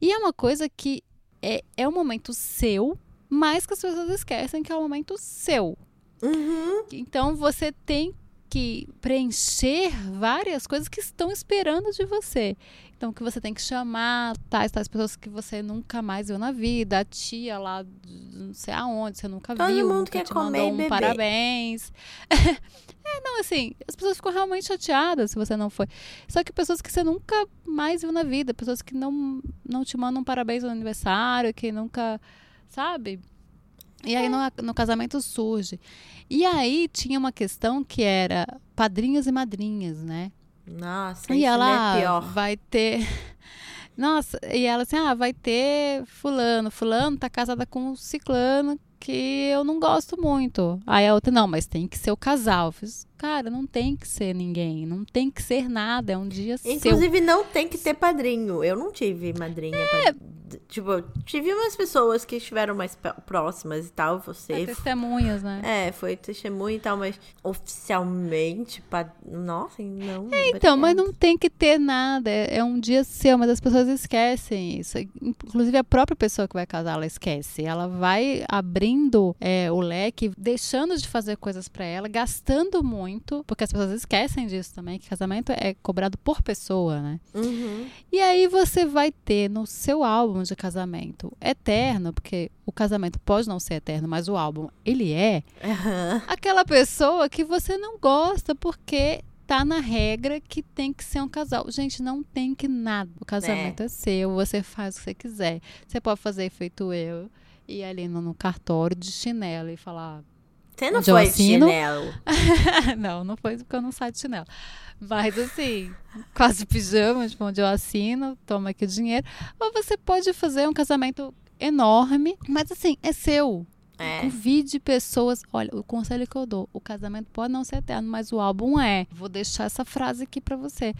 E é uma coisa que é, é um momento seu, mas que as pessoas esquecem que é um momento seu. Uhum. Então você tem que preencher várias coisas que estão esperando de você. Então, que você tem que chamar tais, tais pessoas que você nunca mais viu na vida, a tia lá, não sei aonde, você nunca Todo viu, mundo quer te comer um beber. parabéns. é, não, assim, as pessoas ficam realmente chateadas se você não foi. Só que pessoas que você nunca mais viu na vida, pessoas que não, não te mandam parabéns no aniversário, que nunca, sabe? E aí no, no, casamento surge. E aí tinha uma questão que era padrinhos e madrinhas, né? Nossa, e isso ela é pior. vai ter. Nossa, e ela assim, ah, vai ter fulano, fulano tá casada com um ciclano que eu não gosto muito. Aí a outra, não, mas tem que ser o casal. Eu fiz, cara, não tem que ser ninguém, não tem que ser nada, é um dia Inclusive, seu. não tem que ter padrinho. Eu não tive madrinha. É, pad tipo, tive umas pessoas que estiveram mais próximas e tal, você... É, testemunhas, né? É, foi testemunha e tal, mas oficialmente, pad... nossa, não. É, então, mas não tem que ter nada, é, é, um dia seu, mas as pessoas esquecem isso. Inclusive, a própria pessoa que vai casar, ela esquece. Ela vai abrindo abrindo é, o leque, deixando de fazer coisas para ela, gastando muito, porque as pessoas esquecem disso também, que casamento é cobrado por pessoa, né? Uhum. E aí você vai ter no seu álbum de casamento eterno, porque o casamento pode não ser eterno, mas o álbum ele é Uhum. aquela pessoa que você não gosta porque tá na regra que tem que ser um casal. Gente, não tem que nada. O casamento é, seu, você faz o que você quiser. Você pode fazer feito eu ir ali no, no cartório de chinelo e falar. Você não foi de assino? chinelo. não, não foi porque eu não saio de chinelo. Mas assim, quase pijama, tipo, onde eu assino, toma aqui o dinheiro. Ou você pode fazer um casamento enorme, mas assim, é seu. É. Convide pessoas. Olha, o conselho que eu dou: o casamento pode não ser eterno, mas o álbum é. Vou deixar essa frase aqui pra você.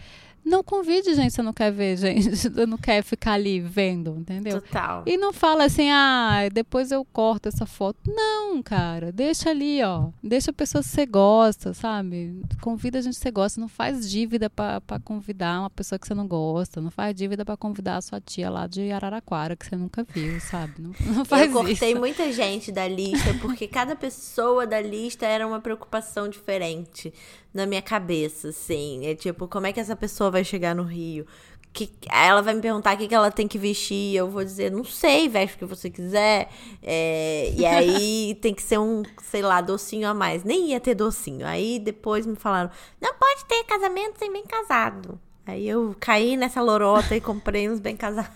Não convide gente, você não quer ver, gente. Você não quer ficar ali vendo, entendeu? Total. E não fala assim, ah, depois eu corto essa foto. Não, cara, deixa ali, ó. Deixa a pessoa que você gosta, sabe? Convida a gente que você gosta. Não faz dívida pra, pra convidar uma pessoa que você não gosta. Não faz dívida pra convidar a sua tia lá de Araraquara, que você nunca viu, sabe? Não, não faz eu cortei isso. muita gente da lista, porque cada pessoa da lista era uma preocupação diferente na minha cabeça, assim. É tipo, como é que essa pessoa vai chegar no Rio? Que, ela vai me perguntar o que, que ela tem que vestir. Eu vou dizer, não sei, veste o que você quiser. É, e aí tem que ser um, sei lá, docinho a mais. Nem ia ter docinho. Aí depois me falaram, não pode ter casamento sem bem casado. Aí eu caí nessa lorota e comprei uns bem casados.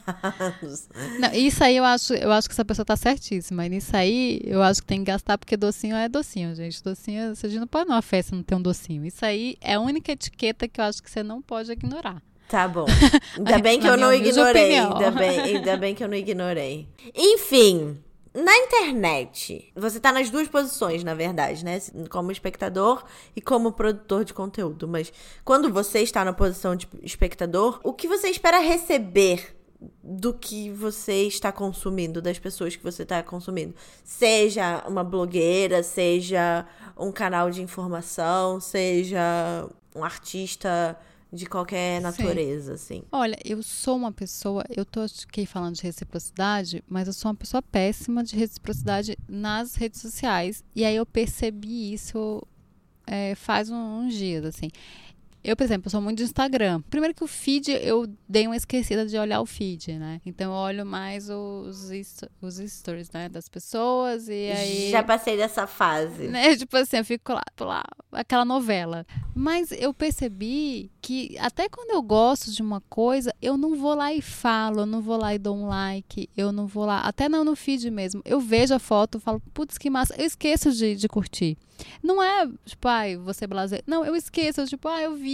Não, isso aí eu acho, eu acho que essa pessoa tá certíssima. E nisso aí eu acho que tem que gastar, porque docinho é docinho, gente. Docinho, você não pode numa festa não ter um docinho. Isso aí é a única etiqueta que eu acho que você não pode ignorar. Tá bom. Ainda bem que eu não ignorei. opinião. Ainda bem, ainda bem que eu não ignorei. Enfim, na internet, você tá nas duas posições, na verdade, né? Como espectador e como produtor de conteúdo. Mas quando você está na posição de espectador, o que você espera receber do que você está consumindo, das pessoas que você está consumindo. Seja uma blogueira, seja um canal de informação, seja um artista de qualquer natureza, assim. Olha, eu sou uma pessoa, eu tô aqui falando de reciprocidade, mas eu sou uma pessoa péssima de reciprocidade nas redes sociais. E aí eu percebi isso é, faz um- uns dias, assim. Eu, por exemplo, sou muito de Instagram. Primeiro que o feed, eu dei uma esquecida de olhar o feed, né? Então eu olho mais os, os stories, né? Das pessoas e aí... Já passei dessa fase. Né? Tipo assim, eu fico lá, lá, aquela novela. Mas eu percebi que até quando eu gosto de uma coisa, eu não vou lá e falo, eu não vou lá e dou um like, eu não vou lá, até não no feed mesmo. Eu vejo a foto, falo, putz, que massa, eu esqueço de, de curtir. Não é, tipo, ai, você blazer. Não, eu esqueço, tipo, ah, eu vi.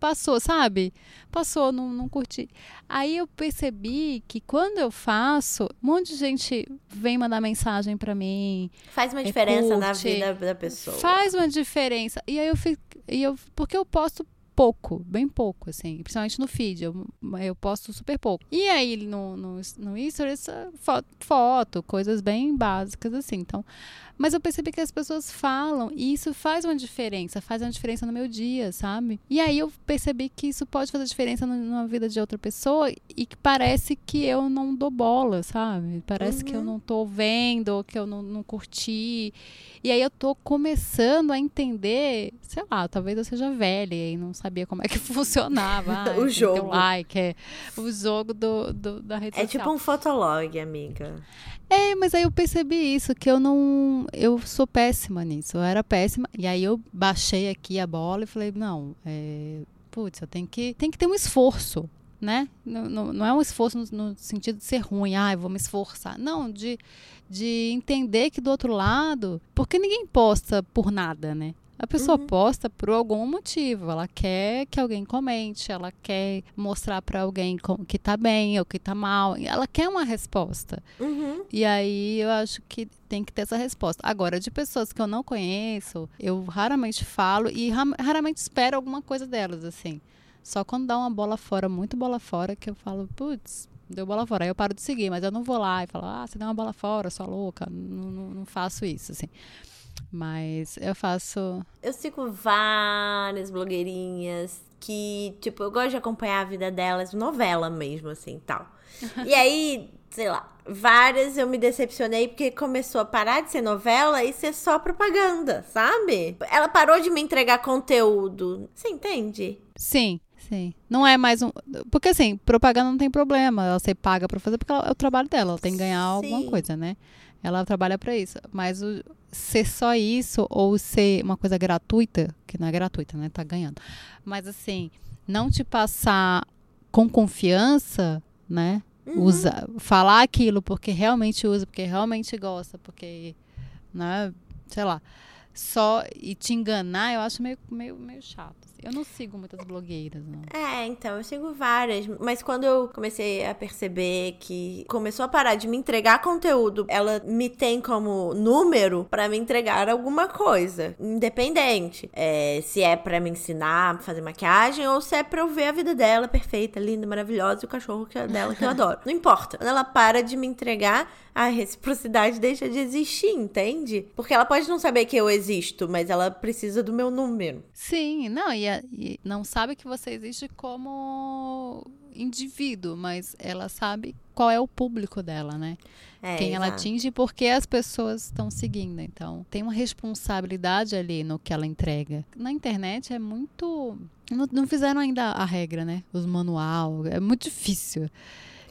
Passou, sabe? Passou, não, não curti. Aí eu percebi que quando eu faço, um monte de gente vem mandar mensagem pra mim, Faz uma É, diferença na curte. vida da pessoa. Faz uma diferença. E aí eu fico. E eu, porque eu posto pouco, bem pouco, assim. Principalmente no feed. Eu, eu posto super pouco. E aí no, no, no ah, foto, foto, coisas bem básicas, assim. Então. Mas eu percebi que as pessoas falam e isso faz uma diferença, faz uma diferença no meu dia, sabe? E aí eu percebi que isso pode fazer diferença na vida de outra pessoa e que parece que eu não dou bola, sabe? Parece que eu não tô vendo, ou que eu não, não curti. E aí eu tô começando a entender, sei lá, talvez eu seja velha e não sabia como é que funcionava. Ah, O jogo. like, é o jogo do, do- da rede É social. tipo um fotolog, amiga. É, mas aí eu percebi isso, que eu não. Eu sou péssima nisso. Eu era péssima. E aí eu baixei aqui a bola e falei, não, é, putz, eu tenho que, tem que ter um esforço, né? Não, não, não é um esforço no, no sentido de ser ruim, ah, eu vou me esforçar. Não, de, de entender que do outro lado, porque ninguém posta por nada, né? A pessoa posta por algum motivo. Ela quer que alguém comente, ela quer mostrar pra alguém que tá bem ou que tá mal. Ela quer uma resposta. Uhum. E aí eu acho que tem que ter essa resposta. Agora, de pessoas que eu não conheço, eu raramente falo e ra- raramente espero alguma coisa delas, assim. Só quando dá uma bola fora, muito bola fora, que eu falo, putz, deu bola fora. Aí eu paro de seguir, mas eu não vou lá e falo, ah, você deu uma bola fora, sua louca. Não, não, não faço isso, assim. Mas eu faço. Eu sigo várias blogueirinhas que, tipo, eu gosto de acompanhar a vida delas, novela mesmo, assim, tal. e aí, sei lá, várias eu me decepcionei porque começou a parar de ser novela e ser só propaganda, sabe? Ela parou de me entregar conteúdo. Você entende? Sim. Sim. Não é mais um. Porque assim, propaganda não tem problema. Ela ser paga pra fazer porque ela, é o trabalho dela. Ela tem que ganhar Sim. alguma coisa, né? Ela trabalha para isso. Mas o, ser só isso ou ser uma coisa gratuita, que não é gratuita, né? Tá ganhando. Mas assim, não te passar com confiança, né? Uhum. Usa, falar aquilo porque realmente usa, porque realmente gosta, porque, né? Sei lá. Só e te enganar, eu acho meio, meio, meio chato. Eu não sigo muitas blogueiras, não. É, então, eu sigo várias. Mas quando eu comecei a perceber que começou a parar de me entregar conteúdo, ela me tem como número para me entregar alguma coisa. Independente. É, se é para me ensinar a fazer maquiagem ou se é pra eu ver a vida dela perfeita, linda, maravilhosa e o cachorro que é dela que eu adoro. Não importa. Quando ela para de me entregar, a reciprocidade deixa de existir, entende? Porque ela pode não saber que eu existo, mas ela precisa do meu número. Sim, não, e, a, e não sabe que você existe como indivíduo, mas ela sabe qual é o público dela, né? É, Quem exato. ela atinge e por que as pessoas estão seguindo. Então, tem uma responsabilidade ali no que ela entrega. Na internet é muito. Não, não fizeram ainda a regra, né? Os manual. É muito difícil.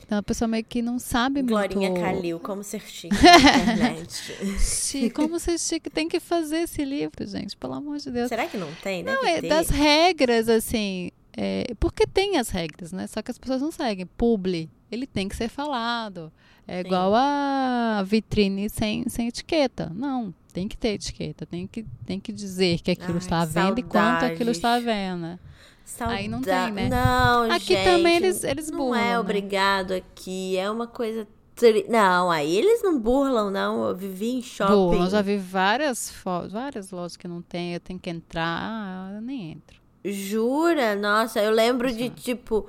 Então a pessoa meio que não sabe Glorinha muito... Glorinha Calil, como ser chique na internet. chique, como ser chique. Tem que fazer esse livro, gente, pelo amor de Deus. Será que não tem? Deve não, é ter. das regras, assim... É, porque tem as regras, né? Só que as pessoas não seguem. Publi, ele tem que ser falado. É Sim. igual a vitrine sem, sem etiqueta. Não, tem que ter etiqueta. Tem que, tem que dizer que aquilo Ai, está à venda e quanto aquilo está à venda. Saudade. Aí não tem, né? Não, Aqui gente, também eles, eles não burlam. Não é né? obrigado aqui. É uma coisa. Tri... Não, aí eles não burlam, não. Eu vivi em shopping. Burlam, eu já vi várias fotos, várias lojas que não tem. Eu tenho que entrar. Ah, eu nem entro. Jura? Nossa, eu lembro Nossa. de, tipo,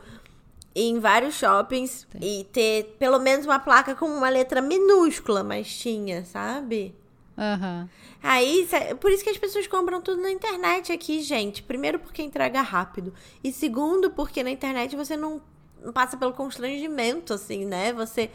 em vários shoppings tem. e ter pelo menos uma placa com uma letra minúscula, mas tinha, sabe? Uhum. Aí, por isso que as pessoas compram tudo na internet aqui, gente. Primeiro, porque entrega rápido. E segundo, porque na internet você não passa pelo constrangimento, assim, né? Você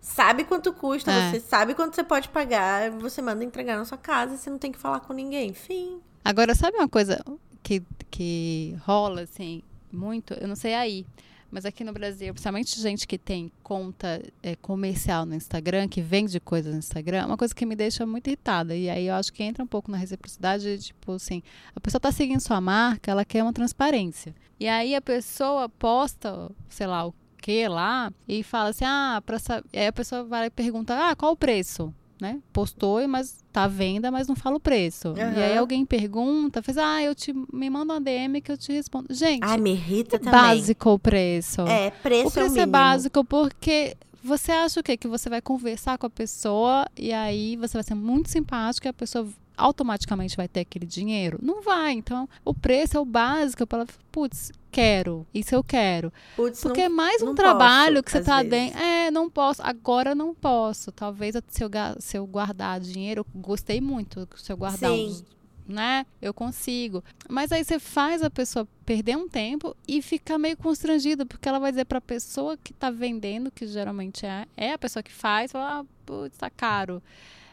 sabe quanto custa, é. você sabe quanto você pode pagar, você manda entregar na sua casa, você não tem que falar com ninguém. Fim. Agora, sabe uma coisa que, que rola, assim, muito? Eu não sei aí. Mas aqui no Brasil, principalmente gente que tem conta é, comercial no Instagram, que vende coisas no Instagram, é uma coisa que me deixa muito irritada. E aí eu acho que entra um pouco na reciprocidade, tipo assim, a pessoa está seguindo sua marca, ela quer uma transparência. E aí a pessoa posta, sei lá, o que lá, e fala assim, ah, pra saber. Aí a pessoa vai e pergunta, ah, qual o preço? Né? Postou, mas tá à venda, mas não fala o preço. Uhum. E aí alguém pergunta, fez, ah, eu te me manda uma DM que eu te respondo. Gente, ah, me irrita é também. básico o preço. É, preço, o preço é, o é básico porque você acha o quê? Que você vai conversar com a pessoa e aí você vai ser muito simpático e a pessoa automaticamente vai ter aquele dinheiro? Não vai. Então, o preço é o básico para putz, quero, isso eu quero. Puts, Porque não, é mais um trabalho posso, que você tá dentro. É, não posso, agora não posso. Talvez se eu, se eu guardar dinheiro, eu gostei muito se eu guardar Sim. os né? Eu consigo. Mas aí você faz a pessoa perder um tempo e ficar meio constrangida, porque ela vai dizer para a pessoa que está vendendo, que geralmente é, é a pessoa que faz, fala, ah, putz, tá caro.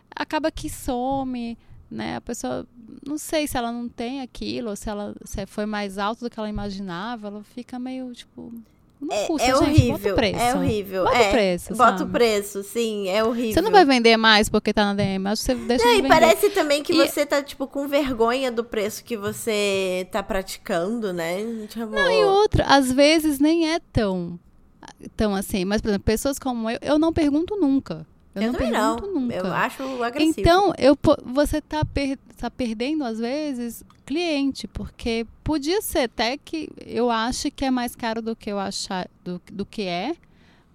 Acaba que some, né? A pessoa, não sei se ela não tem aquilo, ou se ela se foi mais alto do que ela imaginava, ela fica meio tipo. Não é, custa, é gente, horrível. Bota o preço. É horrível. Bota é, o preço. Bota sabe? o preço, sim, é horrível. Você não vai vender mais porque tá na DM, acho que você deixa não, de vender. E parece também que e... você tá, tipo, com vergonha do preço que você tá praticando, né? Tipo... Não, e outra, às vezes nem é tão, tão assim. Mas, por exemplo, pessoas como eu, eu não pergunto nunca. Eu, eu não pergunto não. nunca. Eu acho agressivo. Então, eu, você tá, per, tá perdendo, às vezes, cliente, porque podia ser até que eu acho que é mais caro do que eu achar do, do que é.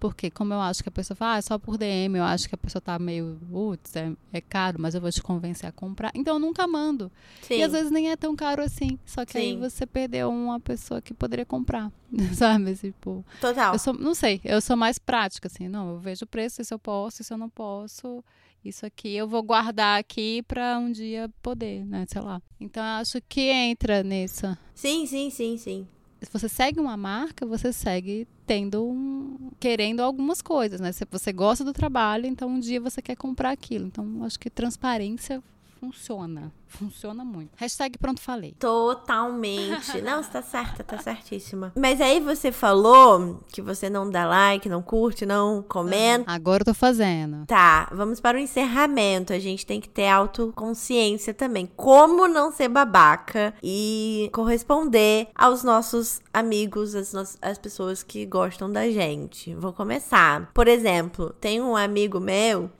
Porque como eu acho que a pessoa fala, ah, é só por DM, eu acho que a pessoa tá meio, putz, é, é, caro, mas eu vou te convencer a comprar. Então eu nunca mando. Sim. E às vezes nem é tão caro assim. Só que Sim. aí você perdeu uma pessoa que poderia comprar. Sabe? Tipo. Total. Eu sou, não sei, eu sou mais prática, assim. Não, eu vejo o preço, se eu posso, se eu não posso. Isso aqui eu vou guardar aqui para um dia poder, né? Sei lá. Então eu acho que entra nisso. Sim, sim, sim, sim. se você segue uma marca, você segue tendo um, querendo algumas coisas, né? Se você gosta do trabalho, então um dia você quer comprar aquilo. Então, acho que transparência funciona. Funciona muito. Hashtag pronto falei. Totalmente. Não, você tá certa, tá certíssima. Mas aí você falou que você não dá like, não curte, não comenta. Agora eu tô fazendo. Tá, vamos para o encerramento. A gente tem que ter autoconsciência também. Como não ser babaca e corresponder aos nossos amigos, as, no as pessoas que gostam da gente. Vou começar. Por exemplo, tem um amigo meu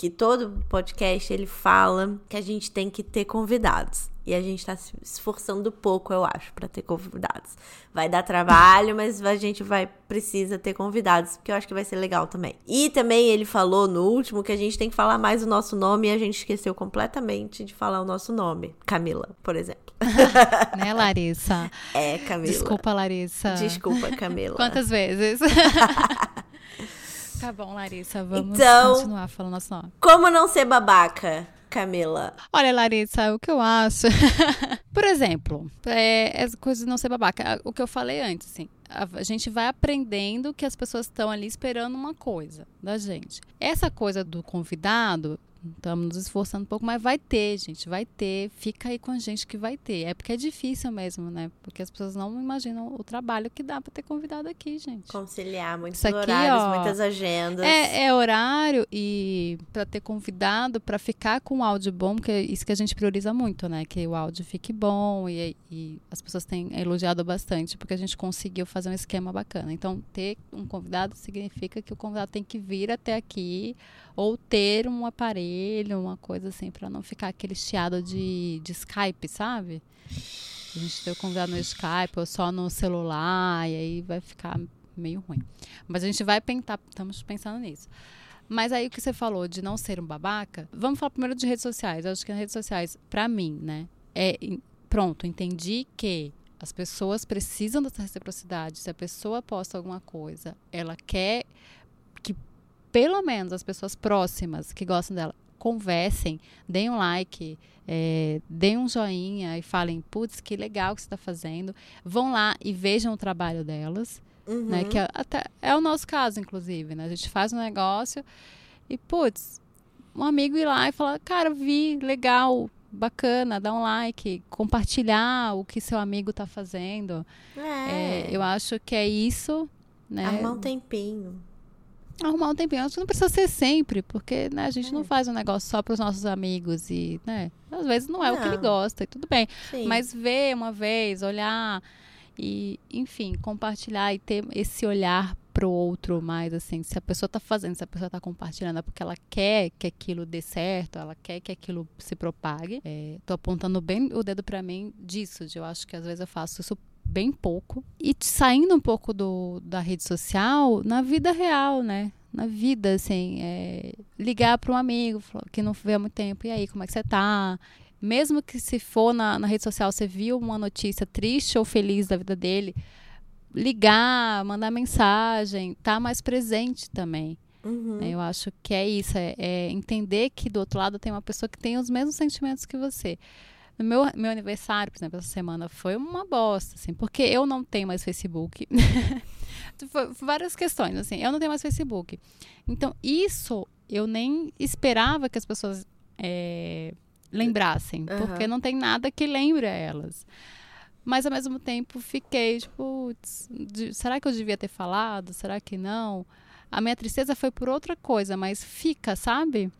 que todo podcast ele fala que a gente tem que ter convidados. E a gente tá se esforçando pouco, eu acho, para ter convidados. Vai dar trabalho, mas a gente vai precisa ter convidados, porque eu acho que vai ser legal também. E também ele falou no último que a gente tem que falar mais o nosso nome e a gente esqueceu completamente de falar o nosso nome. Camila, por exemplo. né, Larissa? É, Camila. Desculpa, Larissa. Desculpa, Camila. Quantas vezes? Tá bom, Larissa, vamos então, continuar falando nome. Como não ser babaca? Camila? Olha, Larissa, o que eu acho. Por exemplo, é, as coisas não ser babaca. O que eu falei antes, assim. A gente vai aprendendo que as pessoas estão ali esperando uma coisa da gente. Essa coisa do convidado, Estamos nos esforçando um pouco, mas vai ter, gente, vai ter. Fica aí com a gente que vai ter. É porque é difícil mesmo, né? Porque as pessoas não imaginam o trabalho que dá para ter convidado aqui, gente. Conciliar muitos aqui, horários, ó, muitas agendas. É, é horário e para ter convidado, para ficar com o áudio bom, porque é isso que a gente prioriza muito, né? Que o áudio fique bom e, e as pessoas têm elogiado bastante, porque a gente conseguiu fazer um esquema bacana. Então, ter um convidado significa que o convidado tem que vir até aqui ou ter um aparelho, uma coisa assim, para não ficar aquele chiado de, de Skype, sabe? A gente ter convidado no Skype ou só no celular, e aí vai ficar meio ruim. Mas a gente vai pensar, estamos pensando nisso. Mas aí o que você falou de não ser um babaca, vamos falar primeiro de redes sociais. Eu acho que nas redes sociais, para mim, né, é pronto, entendi que as pessoas precisam dessa reciprocidade. Se a pessoa posta alguma coisa, ela quer que pelo menos as pessoas próximas que gostam dela conversem, deem um like, é, deem um joinha e falem, putz, que legal que você está fazendo. Vão lá e vejam o trabalho delas, uhum. né? Que é, até, é o nosso caso, inclusive, né? A gente faz um negócio e, putz, um amigo ir lá e falar, cara, vi, legal, bacana, dá um like, compartilhar o que seu amigo está fazendo. É. É, eu acho que é isso, né? Arrumar um tempinho arrumar um tempinho. Acho que não precisa ser sempre, porque né, a gente é. não faz um negócio só para os nossos amigos e, né, às vezes não é não. o que ele gosta e tudo bem. Sim. Mas ver uma vez, olhar e, enfim, compartilhar e ter esse olhar pro outro mais assim, se a pessoa está fazendo, se a pessoa está compartilhando é porque ela quer que aquilo dê certo, ela quer que aquilo se propague. É, tô apontando bem o dedo para mim disso, de eu acho que às vezes eu faço isso bem pouco. E saindo um pouco do, da rede social, na vida real, né? Na vida, assim, é, ligar para um amigo que não vê há muito tempo, e aí, como é que você tá? Mesmo que se for na, na rede social, você viu uma notícia triste ou feliz da vida dele, ligar, mandar mensagem, tá mais presente também. Uhum. Eu acho que é isso, é, é, entender que do outro lado tem uma pessoa que tem os mesmos sentimentos que você. No meu, meu aniversário, por exemplo, essa semana foi uma bosta, assim, porque eu não tenho mais Facebook. Várias questões, assim, eu não tenho mais Facebook. Então, isso eu nem esperava que as pessoas é, lembrassem, uhum. porque não tem nada que lembre a elas. Mas ao mesmo tempo fiquei, tipo, será que eu devia ter falado? Será que não? A minha tristeza foi por outra coisa, mas fica, sabe?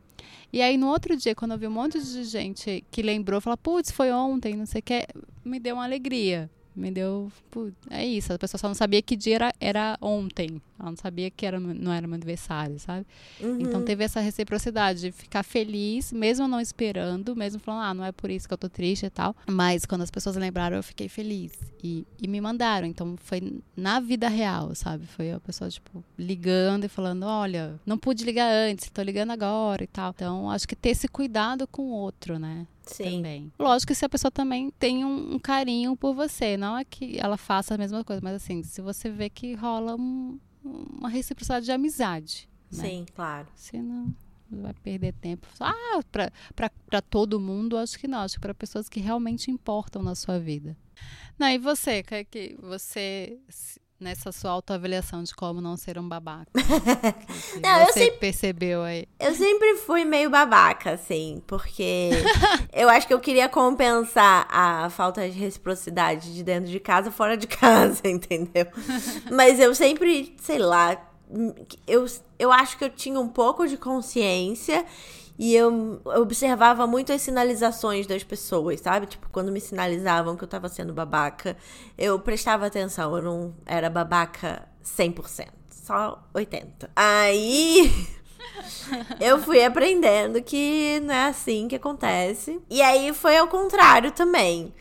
E aí, no outro dia, quando eu vi um monte de gente que lembrou, falou, putz, foi ontem, não sei o que, me deu uma alegria. Me deu. Putz, é isso, a pessoa só não sabia que dia era, era ontem. Ela não sabia que era, não era meu aniversário, sabe? Uhum. Então teve essa reciprocidade de ficar feliz, mesmo não esperando, mesmo falando, ah, não é por isso que eu tô triste e tal. Mas quando as pessoas lembraram, eu fiquei feliz. E, e me mandaram. Então foi na vida real, sabe? Foi a pessoa, tipo, ligando e falando, olha, não pude ligar antes, tô ligando agora e tal. Então acho que ter esse cuidado com o outro, né? Sim. Também. Lógico que se a pessoa também tem um, um, carinho por você, não é que ela faça a mesma coisa, mas assim, se você vê que rola um, uma reciprocidade de amizade. Né? Sim, claro. Se não, vai perder tempo. Ah, para todo mundo, acho que não. Acho que para pessoas que realmente importam na sua vida. Não, e você, que, que você nessa sua autoavaliação de como não ser um babaca? Não, você sempre, percebeu aí? Eu sempre fui meio babaca, assim, porque eu acho que eu queria compensar a falta de reciprocidade de dentro de casa fora de casa, entendeu? Mas eu sempre, sei lá, eu, eu acho que eu tinha um pouco de consciência e eu observava muito as sinalizações das pessoas, sabe? Tipo, quando me sinalizavam que eu tava sendo babaca, eu prestava atenção. Eu não era babaca 100%, só 80%. Aí. eu fui aprendendo que não é assim que acontece. E aí foi ao contrário também.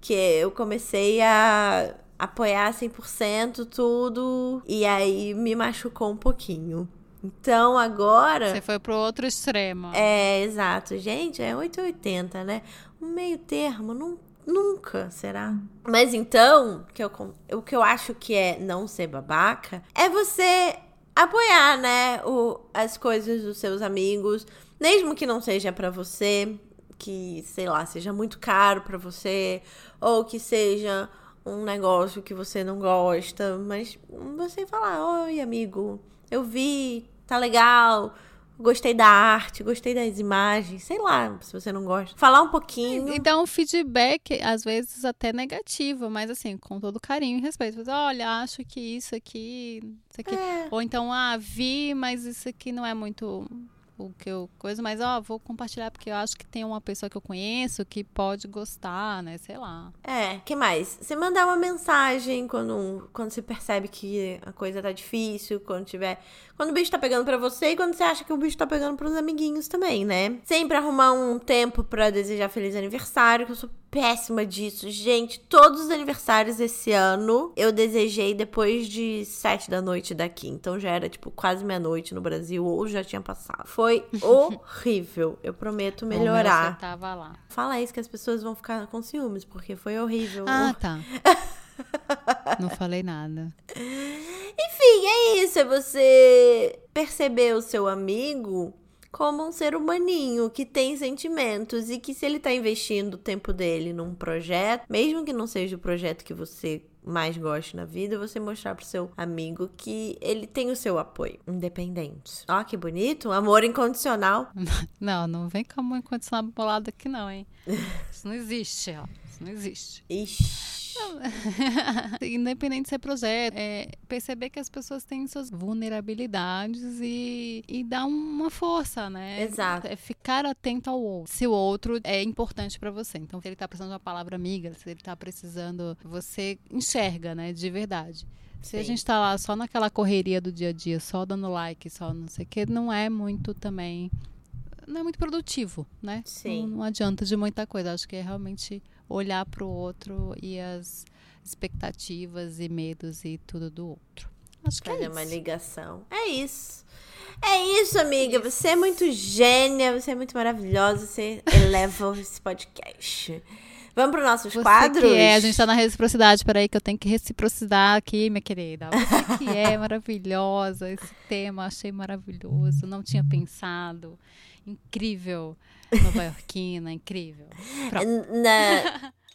Que eu comecei a apoiar 100% tudo. E aí me machucou um pouquinho. Então agora. Você foi pro outro extremo. É, exato. Gente, é 880, né? Um meio termo, não, nunca será. Mas então, que eu, o que eu acho que é não ser babaca é você apoiar, né? O, as coisas dos seus amigos, mesmo que não seja para você, que, sei lá, seja muito caro para você, ou que seja um negócio que você não gosta, mas você falar, oi, amigo, eu vi, tá legal, gostei da arte, gostei das imagens, sei lá, se você não gosta. Falar um pouquinho. E dar um feedback, às vezes até negativo, mas assim, com todo carinho e respeito. Olha, acho que isso aqui, isso aqui. É. Ou então, ah, vi, mas isso aqui não é muito o que eu coisa, mas ó, vou compartilhar porque eu acho que tem uma pessoa que eu conheço que pode gostar, né? Sei lá. É, que mais? Você mandar uma mensagem quando, quando você percebe que a coisa tá difícil, quando tiver. Quando o bicho tá pegando para você e quando você acha que o bicho tá pegando pros amiguinhos também, né? Sempre arrumar um tempo para desejar feliz aniversário, que eu sou péssima disso. Gente, todos os aniversários esse ano eu desejei depois de sete da noite daqui. Então já era, tipo, quase meia-noite no Brasil ou já tinha passado. Foi horrível. Eu prometo melhorar. Você tava lá. Fala isso que as pessoas vão ficar com ciúmes, porque foi horrível. Ah, tá. Não falei nada. Enfim, é isso. É você perceber o seu amigo como um ser humaninho que tem sentimentos e que se ele tá investindo o tempo dele num projeto, mesmo que não seja o projeto que você mais goste na vida, você mostrar pro seu amigo que ele tem o seu apoio, independente. Ó, que bonito, um amor incondicional. Não, não vem com amor incondicional bolado aqui não, hein? Isso não existe, ó. Isso não existe. Ixi. Independente de ser projeto, é perceber que as pessoas têm suas vulnerabilidades e, e dar uma força, né? Exato. É ficar atento ao outro. Se o outro é importante para você. Então, se ele tá precisando de uma palavra amiga, se ele tá precisando, você enxerga, né, de verdade. Se Sim. a gente tá lá só naquela correria do dia a dia, só dando like, só não sei o que, não é muito também. Não é muito produtivo, né? Sim. Não, não adianta de muita coisa. Acho que é realmente olhar para o outro e as expectativas e medos e tudo do outro. Acho que é Fazer é uma ligação. É isso. É isso, amiga. Você é muito gênia, você é muito maravilhosa, você eleva esse podcast. Vamos para os nossos você quadros? Que é, a gente está na reciprocidade. Peraí, que eu tenho que reciprocidade aqui, minha querida. Você que é maravilhosa. Esse tema achei maravilhoso. Não tinha pensado. Incrível. Nova Yorkina, incrível. Pronto. Na...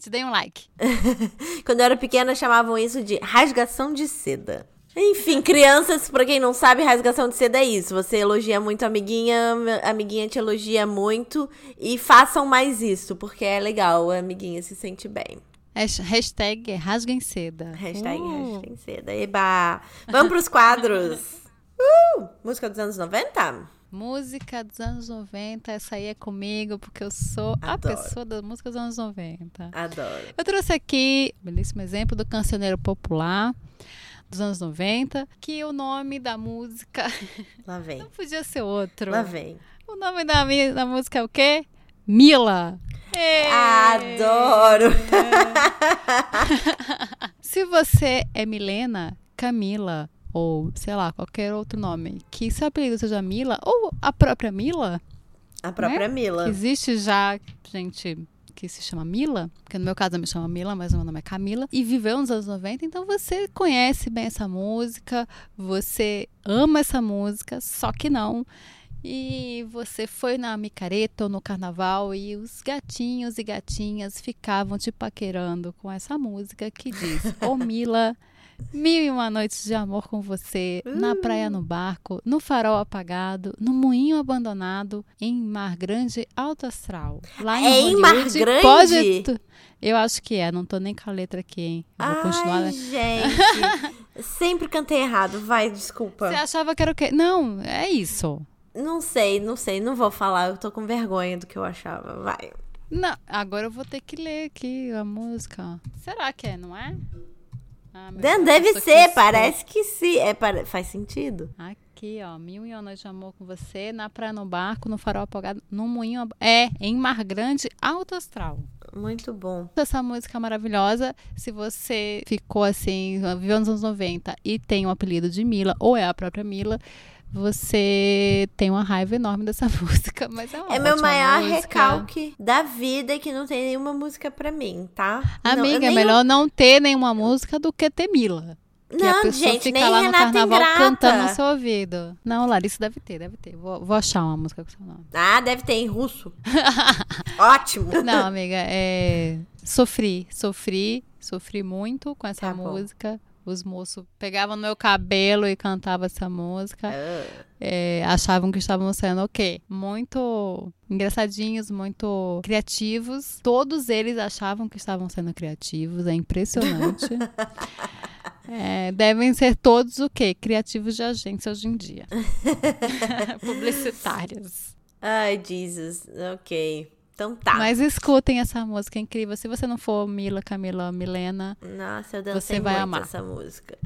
Te dei um like. Quando eu era pequena, chamavam isso de rasgação de seda. Enfim, crianças, pra quem não sabe, rasgação de seda é isso. Você elogia muito a amiguinha, a amiguinha te elogia muito. E façam mais isso, porque é legal, a amiguinha se sente bem. Hashtag rasguem seda. Hashtag uh. rasguem seda. Eba! Vamos pros quadros. Uh! Música dos anos 90? Música dos anos 90, essa aí é comigo, porque eu sou Adoro. a pessoa da música dos anos 90. Adoro. Eu trouxe aqui um belíssimo exemplo do cancioneiro popular dos anos 90, que o nome da música. Lá vem. Não podia ser outro. Lá vem. O nome da, da música é o quê? Mila. Adoro! Se você é Milena, Camila, ou sei lá, qualquer outro nome, que seu apelido seja Mila, ou a própria Mila. A própria né? Mila. Existe já gente que se chama Mila, porque no meu caso eu me chamo Mila, mas o meu nome é Camila, e viveu nos anos 90, então você conhece bem essa música, você ama essa música, só que não E você foi na micareta ou no carnaval e os gatinhos e gatinhas ficavam te paquerando com essa música que diz: Ô Mila, mil e uma noites de amor com você, na praia no barco, no farol apagado, no moinho abandonado, em Mar Grande Alto Astral. Lá em, É em Mar Grande? Pode... Eu acho que é, não tô nem com a letra aqui, hein? Vou Ai, continuar. né? gente. Sempre cantei errado. Vai, desculpa. Você achava que era o quê? Não, é isso. Não sei, não sei. Não vou falar. Eu tô com vergonha do que eu achava. Vai. Não, agora eu vou ter que ler aqui a música. Será que é, não é? Ah, Dan- Deve ser, parece que sim. É, Faz sentido. Aqui, ó, mil e noite de amor com você, na praia no barco, no farol apagado, no moinho. É, em Mar Grande, Alto Astral. Muito bom. Essa música maravilhosa, se você ficou assim, viveu nos anos 90 e tem o apelido de Mila, ou é a própria Mila, você tem uma raiva enorme dessa música, mas é uma É meu maior música. recalque da vida que não tem nenhuma música pra mim, tá? Não, eu Amiga, é nem- melhor não ter nenhuma música do que ter Mila. Que a Não, pessoa gente, fica lá no Renata carnaval Ingrata. cantando no seu ouvido. Não, Larissa deve ter, deve ter. Vou, vou achar uma música com seu nome. Ah, deve ter em russo. Ótimo. Não, amiga, é. Sofri, sofri, sofri muito com essa Tá bom. Os moços pegavam no meu cabelo e cantavam essa música. Ah, É, achavam que estavam sendo o quê? Muito engraçadinhos, muito criativos. Todos eles achavam que estavam sendo criativos. É impressionante. É, devem ser todos o quê? Criativos de agência hoje em dia. Publicitários. Ai, Jesus. Ok. Então tá. Mas escutem essa música é incrível. Se você não for Mila, Camila, Milena, Nossa, eu dancei Você vai muito amar. essa música.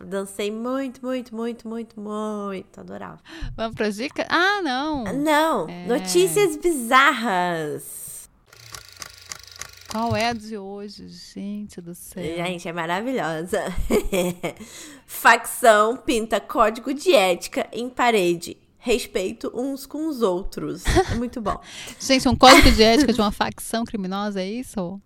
Eu dancei muito, muito, muito, muito, muito. Adorava. vamos para dica? Ah, não! Não, É. notícias bizarras. Qual é a de hoje, gente do céu? Gente, é maravilhosa. Facção pinta código de ética em parede. Respeito uns com os outros. É muito bom. Gente, um código de ética de uma facção criminosa, é isso?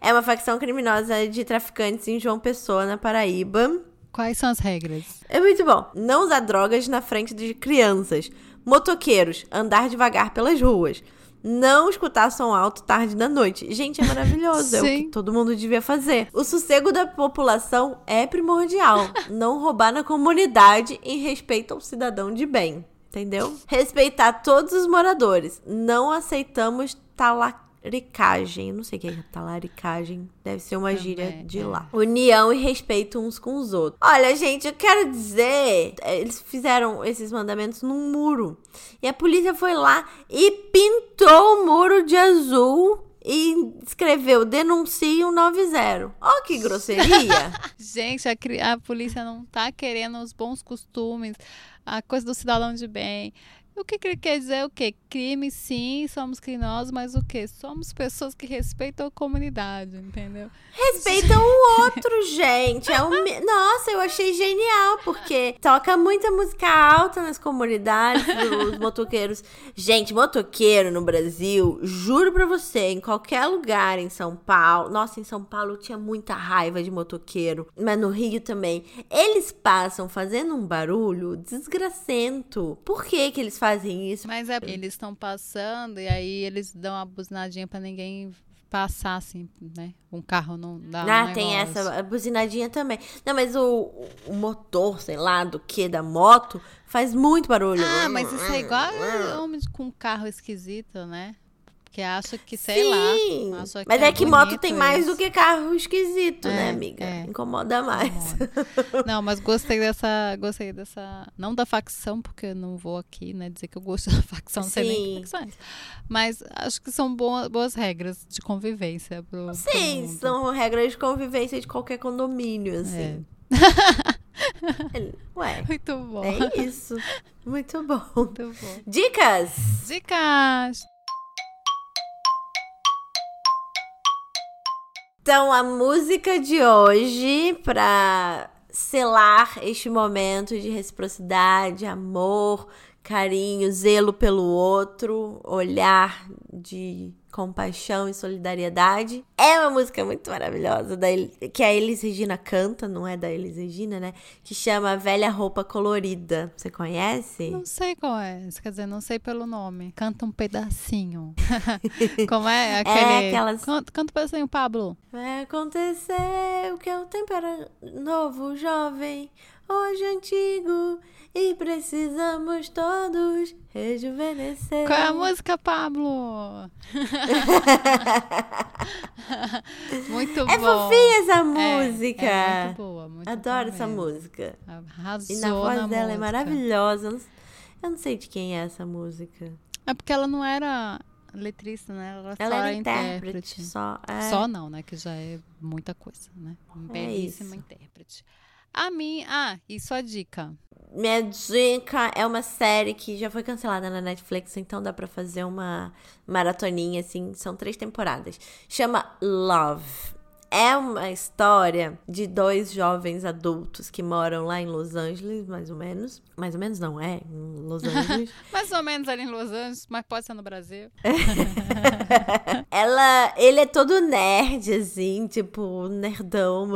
É uma facção criminosa de traficantes em João Pessoa, na Paraíba. Quais são as regras? É muito bom. Não usar drogas na frente de crianças. Motoqueiros, andar devagar pelas ruas. Não escutar som alto tarde da noite. Gente, é maravilhoso. É o que todo mundo devia fazer. O sossego da população é primordial. Não roubar na comunidade em respeito ao cidadão de bem. Entendeu? Respeitar todos os moradores. Não aceitamos talaricagem. Não sei o que é talaricagem. Deve ser uma Também, gíria de é. lá. União e respeito uns com os outros. Olha, gente, eu quero dizer, eh, eles fizeram esses mandamentos num muro. E a polícia foi lá e pintou o muro de azul e escreveu denuncie 190. Ó que grosseria. Gente, a, a polícia não tá querendo os bons costumes, a coisa do cidadão de bem. O que, que ele quer dizer? O quê? Crime, sim, somos criminosos, mas o quê? Somos pessoas que respeitam a comunidade, entendeu? Respeitam o outro, gente. É um... Nossa, eu achei genial, porque toca muita música alta nas comunidades dos motoqueiros. Gente, motoqueiro no Brasil, juro pra você, em qualquer lugar em São Paulo. Nossa, em São Paulo tinha muita raiva de motoqueiro, mas no Rio também. Eles passam fazendo um barulho desgracento. Por que que eles fazem isso? Mas é, eles estão passando e aí eles dão uma buzinadinha pra ninguém passar, assim, né? Um carro não dá um Ah, tem negócio. essa buzinadinha também. Não, mas o, o motor, sei lá, do que, da moto, faz muito barulho. Ah, mas isso é igual homem com um carro esquisito, né? Porque acha que, sei Sim, lá. acha mas é, que moto tem mais isso. do que carro esquisito, né, É, amiga? é. Incomoda mais. Não, mas gostei dessa. Gostei dessa. Não da facção, porque eu não vou aqui, né, dizer que eu gosto da facção, não sei nem que facção é. Mas acho que são boas, boas regras de convivência pro. pro Sim, mundo. são regras de convivência de qualquer condomínio, assim. Ué, Muito bom. é isso. Muito bom. Muito bom. Dicas! Dicas! Então, a música de hoje, pra selar este momento de reciprocidade, amor, carinho, zelo pelo outro, olhar de compaixão e solidariedade. É uma música muito maravilhosa da, que a Elis Regina canta, não é da Elis Regina, né? Que chama Velha Roupa Colorida. Você conhece? Não sei qual é, quer dizer, não sei pelo nome. Canta um pedacinho. Como é? Aquele... É aquelas... Canta, canta um pedacinho, Pablo. Vai acontecer o que o tempo era novo, jovem, hoje antigo e precisamos todos rejuvenescer. Qual é a música, Pablo? muito boa. É fofinha essa música. É, é muito boa, muito Adoro essa música. Arrasou e na voz na dela música. é maravilhosa. Eu não sei de quem é essa música. É porque ela não era letrista, né? Ela, ela só era intérprete. intérprete. Só, é. só não, né? Que já é muita coisa, né? Belíssima intérprete. A mim, ah, e sua dica? Minha dica é uma série que já foi cancelada na Netflix, então dá pra fazer uma maratoninha, assim. São três temporadas. Chama Love. É uma história de dois jovens adultos que moram lá em Los Angeles, mais ou menos. Mais ou menos não é, em Los Angeles. mais ou menos ali em Los Angeles, mas pode ser no Brasil. Ela, ele é todo nerd, assim, tipo, nerdão,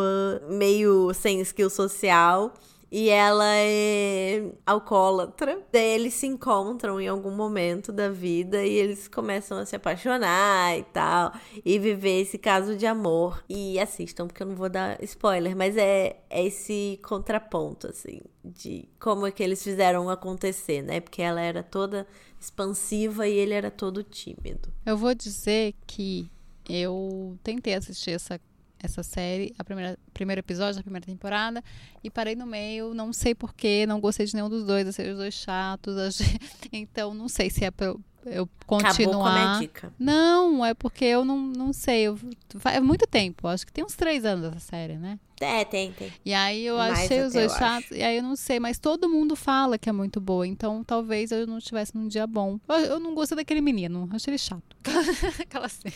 meio sem skill social e ela é alcoólatra. Daí eles se encontram em algum momento da vida e eles começam a se apaixonar e tal, e viver esse caso de amor. E assistam, porque eu não vou dar spoiler, mas é, é esse contraponto, assim, de como é que eles fizeram acontecer, né? Porque ela era toda expansiva e ele era todo tímido. Eu vou dizer que eu tentei assistir essa essa série, a primeira primeiro episódio da primeira temporada e parei no meio, não sei porquê, não gostei de nenhum dos dois, achei os dois chatos, achei... então não sei se é pra eu, eu continuar. Acabou com. Não, é porque eu não, não sei, eu, faz muito tempo, acho que tem uns três anos essa série, né? É, tem, tem. E aí eu Mais achei os dois chatos, e aí eu não sei, mas todo mundo fala que é muito boa, então talvez eu não estivesse num dia bom. Eu, eu não gostei daquele menino, achei ele chato. Aquela cena.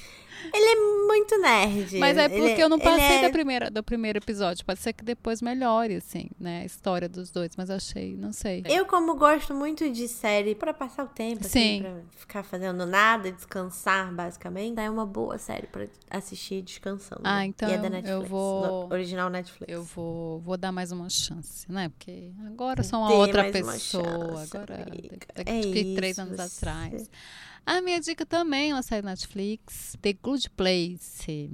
Ele é muito nerd. Mas é porque ele, eu não passei é... da primeira, do primeiro episódio. Pode ser que depois melhore, assim, né? A história dos dois. Mas eu achei, não sei. Eu, como gosto muito de série pra passar o tempo, assim, Sim. pra ficar fazendo nada, descansar, basicamente, é uma boa série pra assistir descansando. Ah, então e é da eu- Netflix. eu vou- original Netflix. Eu vou, vou dar mais uma chance, né? Porque agora eu sou uma outra mais uma pessoa. chance, agora, daqui É três anos atrás. A minha dica também é uma série Netflix, The Good Place.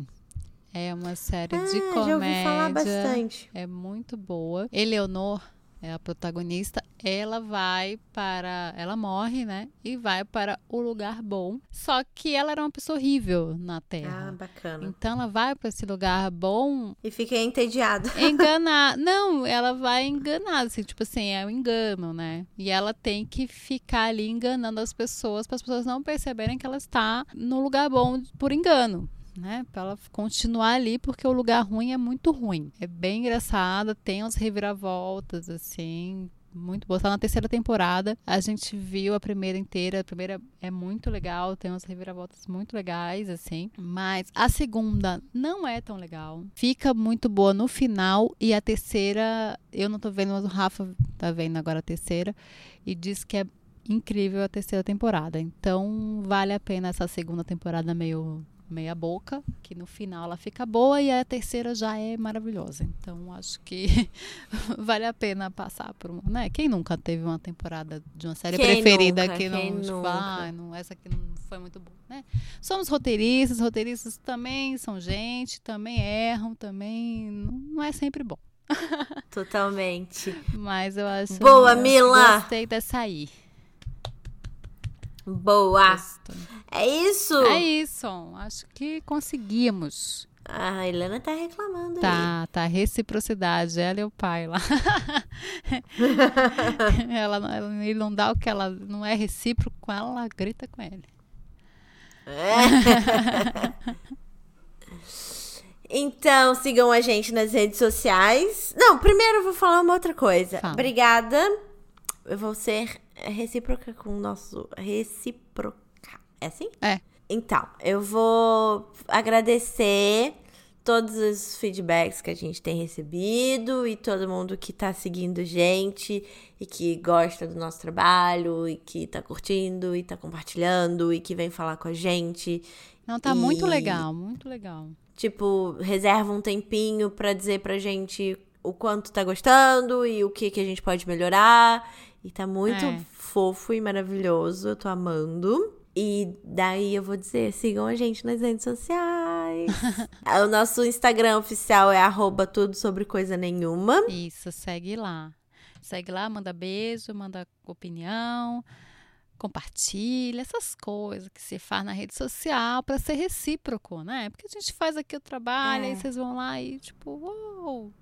É uma série ah, de comédia. já ouvi falar bastante. É muito boa. Eleonor é a protagonista. Ela vai para. Ela morre, né? E vai para o lugar bom. Só que ela era uma pessoa horrível na Ah, Terra. bacana. Então ela vai para esse lugar bom E fiquei entediada. enganar. Não, ela vai enganar, assim, tipo assim, é um engano, né? E ela tem que ficar ali enganando as pessoas para as pessoas não perceberem que ela está no lugar bom por engano. Né, pra ela continuar ali, porque o lugar ruim é muito ruim. É bem engraçada, tem umas reviravoltas, assim, muito boa. Tá na terceira temporada. A gente viu a primeira inteira. A primeira é muito legal, tem umas reviravoltas muito legais, assim. Mas a segunda não é tão legal. Fica muito boa no final. E a terceira, eu não tô vendo, mas o Rafa tá vendo agora a terceira. E diz que é incrível a terceira temporada. Então vale a pena essa segunda temporada meio meia boca, que no final ela fica boa e a terceira já é maravilhosa. Então acho que vale a pena passar por uma, né? Quem nunca teve uma temporada de uma série Quem preferida nunca? que não, tipo, ah, não, essa aqui não foi muito boa, né? Somos roteiristas, roteiristas também são gente, também erram, também não, é sempre bom. Totalmente. Mas eu acho Boa, Mila! Gostei dessa aí. Boa. É isso? É isso. Acho que conseguimos. A Helena tá reclamando aí. Tá, tá. Reciprocidade. Ela e o pai lá. ela, não- ela- ele não dá o que ela não é recíproco com ela, ela grita com ele. Então, sigam a gente nas redes sociais. Não, primeiro eu vou falar uma outra coisa. Fala. Obrigada. Eu vou ser recíproca com o nosso. Recíproca. É assim? É. Então, eu vou agradecer todos os feedbacks que a gente tem recebido e todo mundo que tá seguindo gente e que gosta do nosso trabalho e que tá curtindo e tá compartilhando e que vem falar com a gente. Não, tá E- muito legal, muito legal. Tipo, reserva um tempinho pra dizer pra gente o quanto tá gostando e o que que a gente pode melhorar. E tá muito É. fofo e maravilhoso, eu tô amando. E daí eu vou dizer, sigam a gente nas redes sociais. o nosso Instagram oficial é arroba tudo sobre coisa nenhuma. Isso, segue lá. Segue lá, manda beijo, manda opinião, compartilha, essas coisas que se faz na rede social para ser recíproco, né? Porque a gente faz aqui o trabalho, É. aí vocês vão lá e tipo, uou,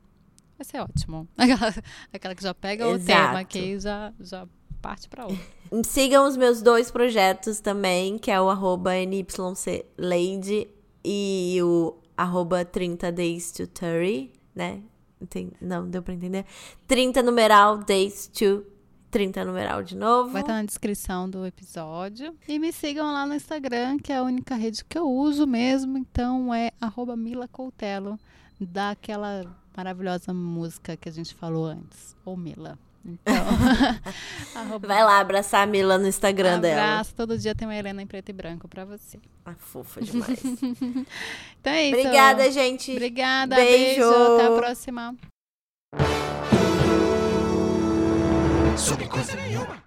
vai ser ótimo. Aquela, aquela que já pega o Exato. tema aqui já, já parte para outro. Sigam os meus dois projetos também, que é o arroba NYCLady e o arroba 30 Days to 30, né? Enten- Não, deu pra entender? 30 numeral Days to 30 numeral de novo. Vai estar na descrição do episódio. E me sigam lá no Instagram, que é a única rede que eu uso mesmo. Então é arroba Mila Coutelo, daquela maravilhosa música que a gente falou antes. Ou Mila. Então, arroba Vai lá abraçar a Mila no Instagram dela. abraço. Todo dia tem uma Helena em preto e branco pra você. Ah, fofa demais. Então é isso. Obrigada, gente. Obrigada. Beijo. beijo. Até a próxima. sobre coisa nenhuma.